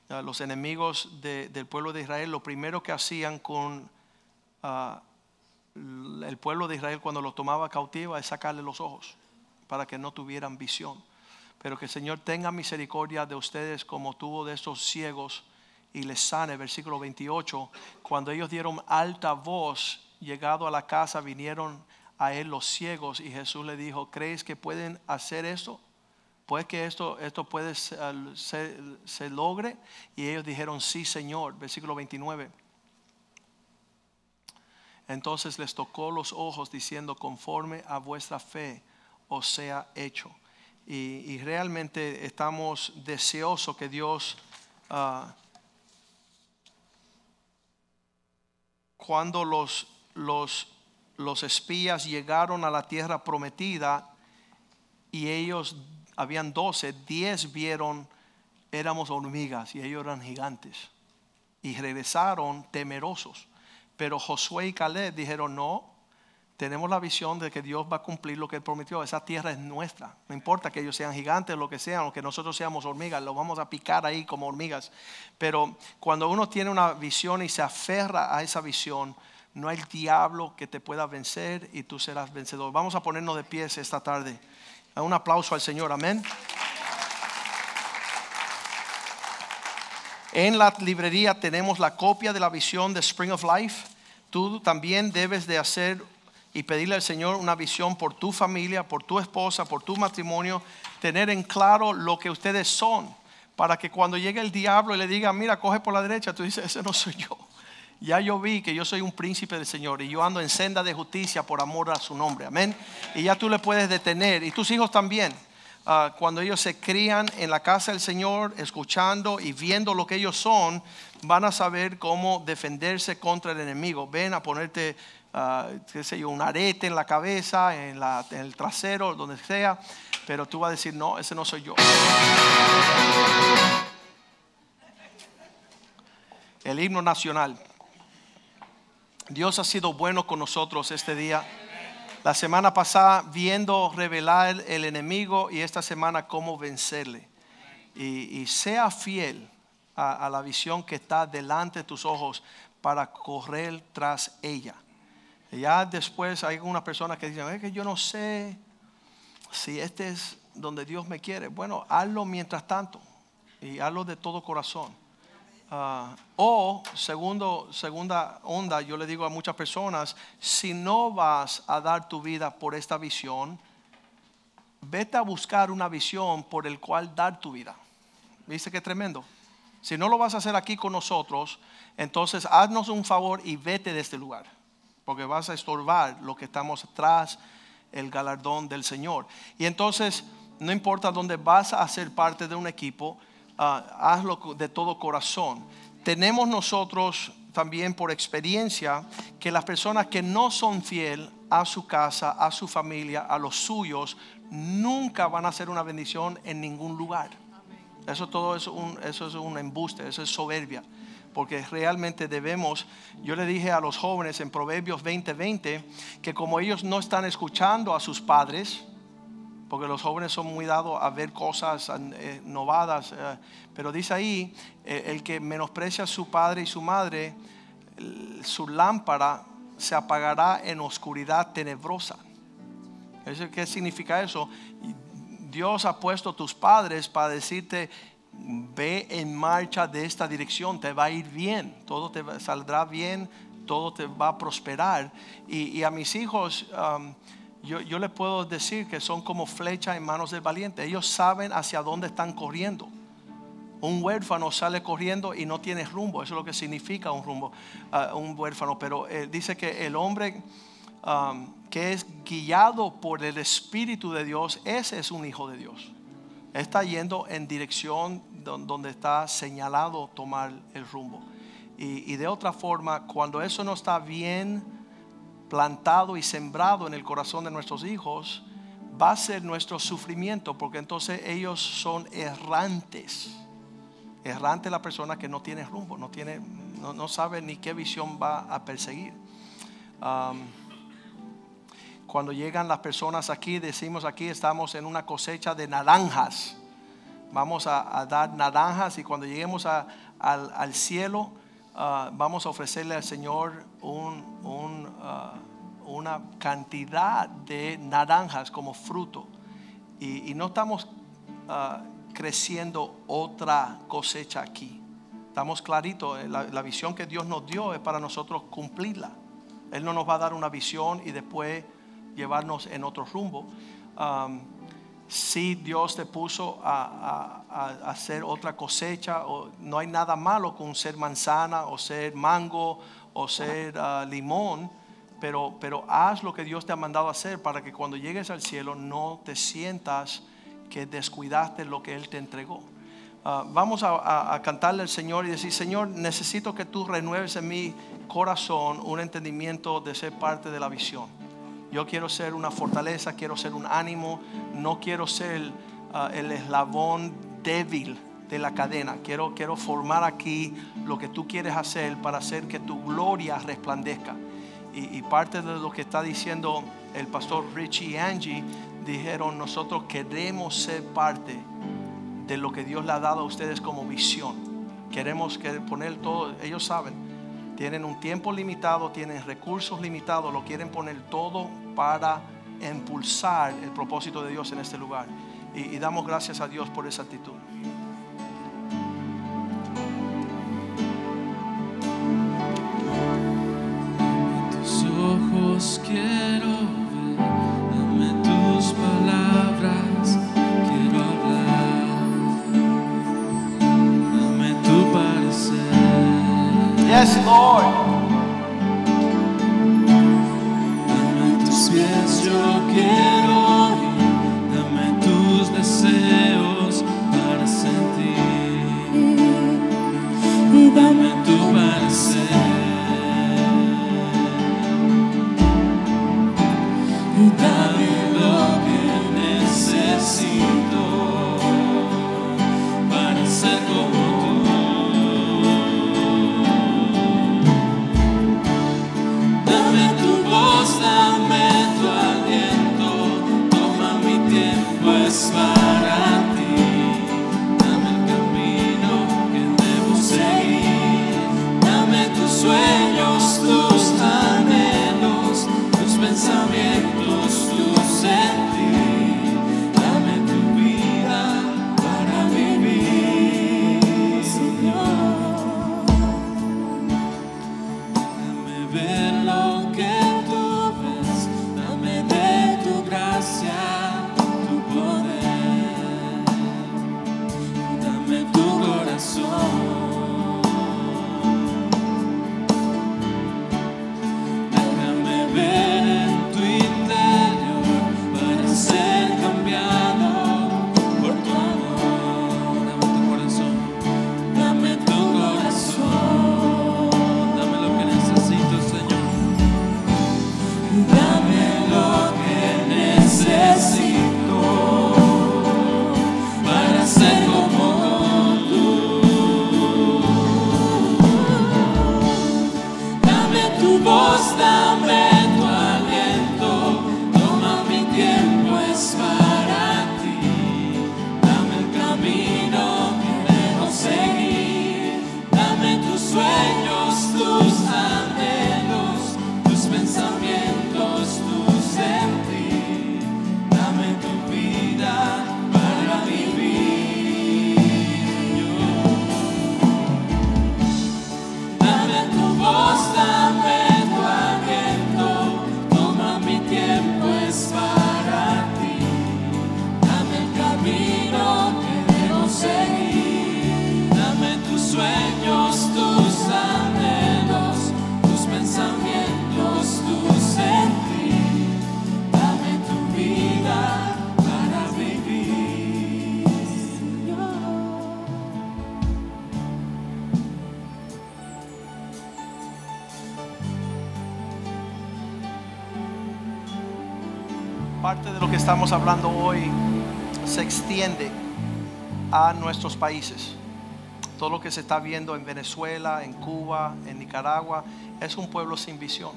Speaker 1: Uh, los enemigos de, del pueblo de Israel, lo primero que hacían con uh, el pueblo de Israel cuando lo tomaba cautivo es sacarle los ojos para que no tuvieran visión. Pero que el Señor tenga misericordia de ustedes como tuvo de estos ciegos y les sane. Versículo 28, cuando ellos dieron alta voz, llegado a la casa, vinieron a él los ciegos y Jesús le dijo, ¿crees que pueden hacer esto? Pues que esto, esto puede se logre. Y ellos dijeron, sí, Señor. Versículo 29. Entonces les tocó los ojos diciendo, conforme a vuestra fe os sea hecho. Y, realmente estamos deseosos que Dios, ah, cuando los, los, los espías llegaron a la tierra prometida y ellos habían doce, diez vieron, éramos hormigas y ellos eran gigantes. Y regresaron temerosos. Pero Josué y Caleb dijeron, no, tenemos la visión de que Dios va a cumplir lo que Él prometió. Esa tierra es nuestra. No importa que ellos sean gigantes, lo que sean, o que nosotros seamos hormigas, lo vamos a picar ahí como hormigas. Pero cuando uno tiene una visión y se aferra a esa visión, no hay diablo que te pueda vencer y tú serás vencedor. Vamos a ponernos de pies esta tarde. Un aplauso al Señor, amén. En la librería tenemos la copia de la visión de Spring of Life. Tú también debes de hacer y pedirle al Señor una visión por tu familia, por tu esposa, por tu matrimonio, tener en claro lo que ustedes son, para que cuando llegue el diablo y le diga, mira, coge por la derecha, tú dices, ese no soy yo. Ya yo vi que yo soy un príncipe del Señor y yo ando en senda de justicia por amor a su nombre. Amén. Y ya tú le puedes detener. Y tus hijos también. Ah, cuando ellos se crían en la casa del Señor, escuchando y viendo lo que ellos son, van a saber cómo defenderse contra el enemigo. Ven a ponerte uh, qué sé yo, un arete en la cabeza, en, la, en, el trasero, donde sea, pero tú vas a decir, no, ese no soy yo. El himno nacional. Dios ha sido bueno con nosotros este día. La semana pasada viendo revelar el enemigo y esta semana cómo vencerle. Y, sea fiel a, a la visión que está delante de tus ojos para correr tras ella. Ya después hay algunas personas que dicen, es que yo no sé si este es donde Dios me quiere. Bueno, hazlo mientras tanto y hazlo de todo corazón. Ah, o segundo, segunda onda, yo le digo a muchas personas, si no vas a dar tu vida por esta visión, vete a buscar una visión por el cual dar tu vida. ¿Viste qué tremendo? Si no lo vas a hacer aquí con nosotros, entonces haznos un favor y vete de este lugar porque vas a estorbar lo que estamos tras el galardón del Señor. Y entonces, no importa dónde vas a ser parte de un equipo, hazlo de todo corazón. Tenemos nosotros también por experiencia que las personas que no son fiel a su casa, a su familia, a los suyos, nunca van a ser una bendición en ningún lugar. Eso todo es un, eso es un embuste, eso es soberbia porque realmente debemos, yo le dije a los jóvenes en Proverbios 20:20 que como ellos no están escuchando a sus padres, porque los jóvenes son muy dados a ver cosas eh, novadas, eh, pero dice ahí, eh, el que menosprecia a su padre y su madre, su lámpara se apagará en oscuridad tenebrosa. ¿Qué significa eso? Dios ha puesto tus padres para decirte, ve en marcha de esta dirección, te va a ir bien, todo te saldrá bien, todo te va a prosperar. Y, a mis hijos, um, yo, yo les puedo decir que son como flecha en manos del valiente, ellos saben hacia dónde están corriendo. Un huérfano sale corriendo y no tiene rumbo, eso es lo que significa un rumbo, uh, un huérfano, pero eh, dice que el hombre... Um, que es guiado por el Espíritu de Dios, ese es un hijo de Dios está yendo en dirección donde está señalado tomar el rumbo. Y, de otra forma, cuando eso no está bien plantado y sembrado en el corazón de nuestros hijos, va a ser nuestro sufrimiento, porque entonces ellos son errantes. Errante la persona que no tiene rumbo, no, tiene, no, sabe ni qué visión va a perseguir.
Speaker 2: cuando llegan las personas aquí, decimos aquí estamos en una cosecha de naranjas. Vamos a, dar naranjas y cuando lleguemos al, cielo, ah, vamos a ofrecerle al Señor ah, una cantidad de naranjas como fruto. Y, no estamos ah, creciendo otra cosecha aquí. Estamos claritos, eh, la visión que Dios nos dio es para nosotros cumplirla. Él no nos va a dar una visión y después llevarnos en otro rumbo. Si Dios te puso a, hacer otra cosecha, o, no hay nada malo con ser manzana o ser mango o ser ah, limón, pero, pero haz lo que Dios te ha mandado hacer para que cuando llegues al cielo no te sientas que descuidaste lo que Él te entregó. Ah, vamos a, a, cantarle al Señor y decir, Señor, necesito que tú renueves en mi corazón un entendimiento de ser parte de la visión. Yo quiero ser una fortaleza, quiero ser un ánimo, no quiero ser ah, el eslabón débil de la cadena. Quiero, quiero formar aquí lo que tú quieres hacer para hacer que tu gloria resplandezca. Y, parte de lo que está diciendo el pastor Richie y Angie, dijeron, nosotros queremos ser parte de lo que Dios le ha dado a ustedes como visión. Queremos que poner todo, ellos saben, tienen un tiempo limitado, tienen recursos limitados, lo quieren poner todo para impulsar el propósito de Dios en este lugar. Y, damos gracias a Dios por esa actitud.
Speaker 1: Tus ojos quiero ver, dame tus palabras,
Speaker 2: Yes, Lord. Nuestros países. Todo lo que se está viendo en Venezuela, en Cuba, en Nicaragua, es un pueblo sin visión.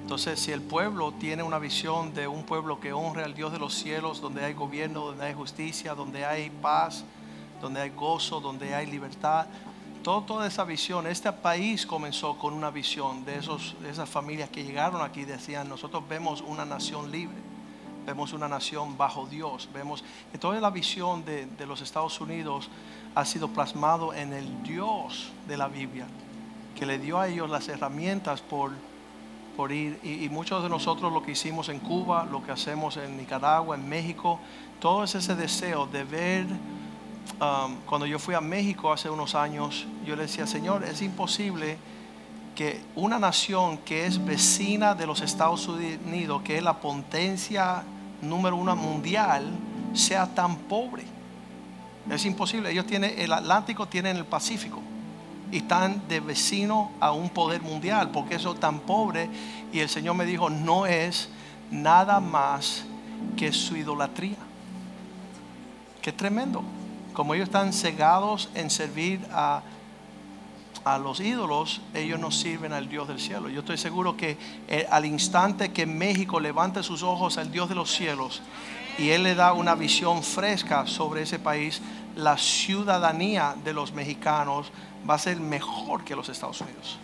Speaker 1: Entonces, si el pueblo tiene una visión de un pueblo que honre al Dios de los cielos, donde hay gobierno, donde hay justicia, donde hay paz, donde hay gozo, donde hay libertad, todo, toda esa visión, este país comenzó con una visión de, esos, de esas familias que llegaron aquí y decían, nosotros vemos una nación libre, vemos una nación bajo Dios, vemos, toda la visión de, los Estados Unidos ha sido plasmado en el Dios de la Biblia, que le dio a ellos las herramientas por, por ir, y, y muchos de nosotros lo que hicimos en Cuba, lo que hacemos en Nicaragua, en México, todo es ese deseo de ver um, cuando yo fui a México hace unos años, yo le decía, Señor, es imposible que una nación que es vecina de los Estados Unidos, que es la potencia número uno mundial, sea tan pobre. Es imposible. Ellos tienen el Atlántico, tienen el Pacífico. Y están de vecino a un poder mundial, porque eso tan pobre. Y el Señor me dijo, no es nada más que su idolatría. Qué tremendo como ellos están cegados en servir a, a los ídolos, ellos no sirven al Dios del cielo. Yo estoy seguro que eh, al instante que México levante sus ojos al Dios de los cielos y Él le da una visión fresca sobre ese país, la ciudadanía de los mexicanos va a ser mejor que los Estados Unidos.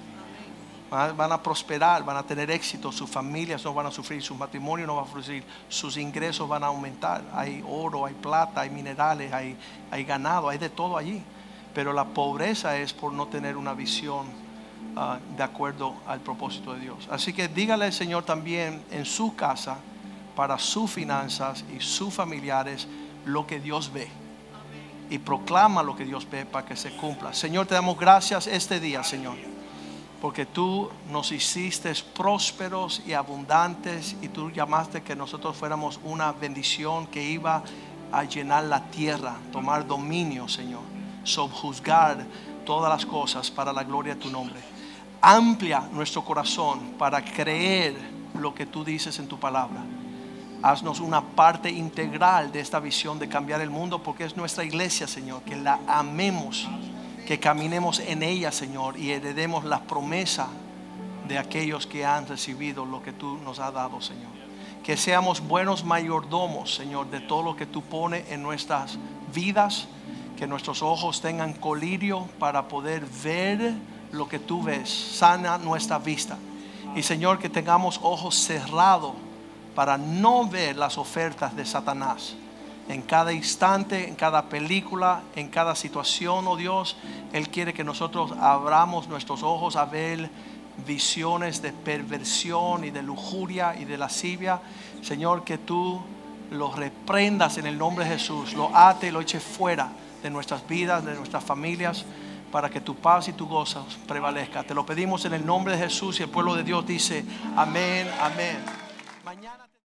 Speaker 1: Van a- prosperar, van a tener éxito, sus familias no van a sufrir, sus matrimonios no van a sufrir, sus ingresos van a aumentar. Hay oro, hay plata, hay minerales, hay ganado, hay de todo allí. Pero la pobreza es por no tener una visión ah, de acuerdo al propósito de Dios. Así que dígale al Señor también en su casa, para sus finanzas y sus familiares, lo que Dios ve. Y proclama lo que Dios ve para que se cumpla. Señor, te damos gracias este día, Señor porque tú nos hiciste prósperos y abundantes y tú llamaste que nosotros fuéramos una bendición que iba a llenar la tierra, tomar dominio, Señor, subjuzgar todas las cosas para la gloria de tu nombre. Amplia nuestro corazón para creer lo que tú dices en tu palabra. Haznos una parte integral de esta visión de cambiar el mundo porque es nuestra iglesia, Señor, que la amemos que caminemos en ella, Señor, y heredemos la promesa de aquellos que han recibido lo que tú nos has dado, Señor. Que seamos buenos mayordomos, Señor, de todo lo que tú pones en nuestras vidas, que nuestros ojos tengan colirio para poder ver lo que tú ves, sana nuestra vista. Y Señor, que tengamos ojos cerrados para no ver las ofertas de Satanás en cada instante, en cada película, en cada situación, oh Dios. Él quiere que nosotros abramos nuestros ojos a ver visiones de perversión y de lujuria y de lascivia. Señor, que tú lo reprendas en el nombre de Jesús, lo ate y lo eche fuera de nuestras vidas, de nuestras familias, para que tu paz y tu gozo prevalezca. Te lo pedimos en el nombre de Jesús y el pueblo de Dios dice, amén, amén.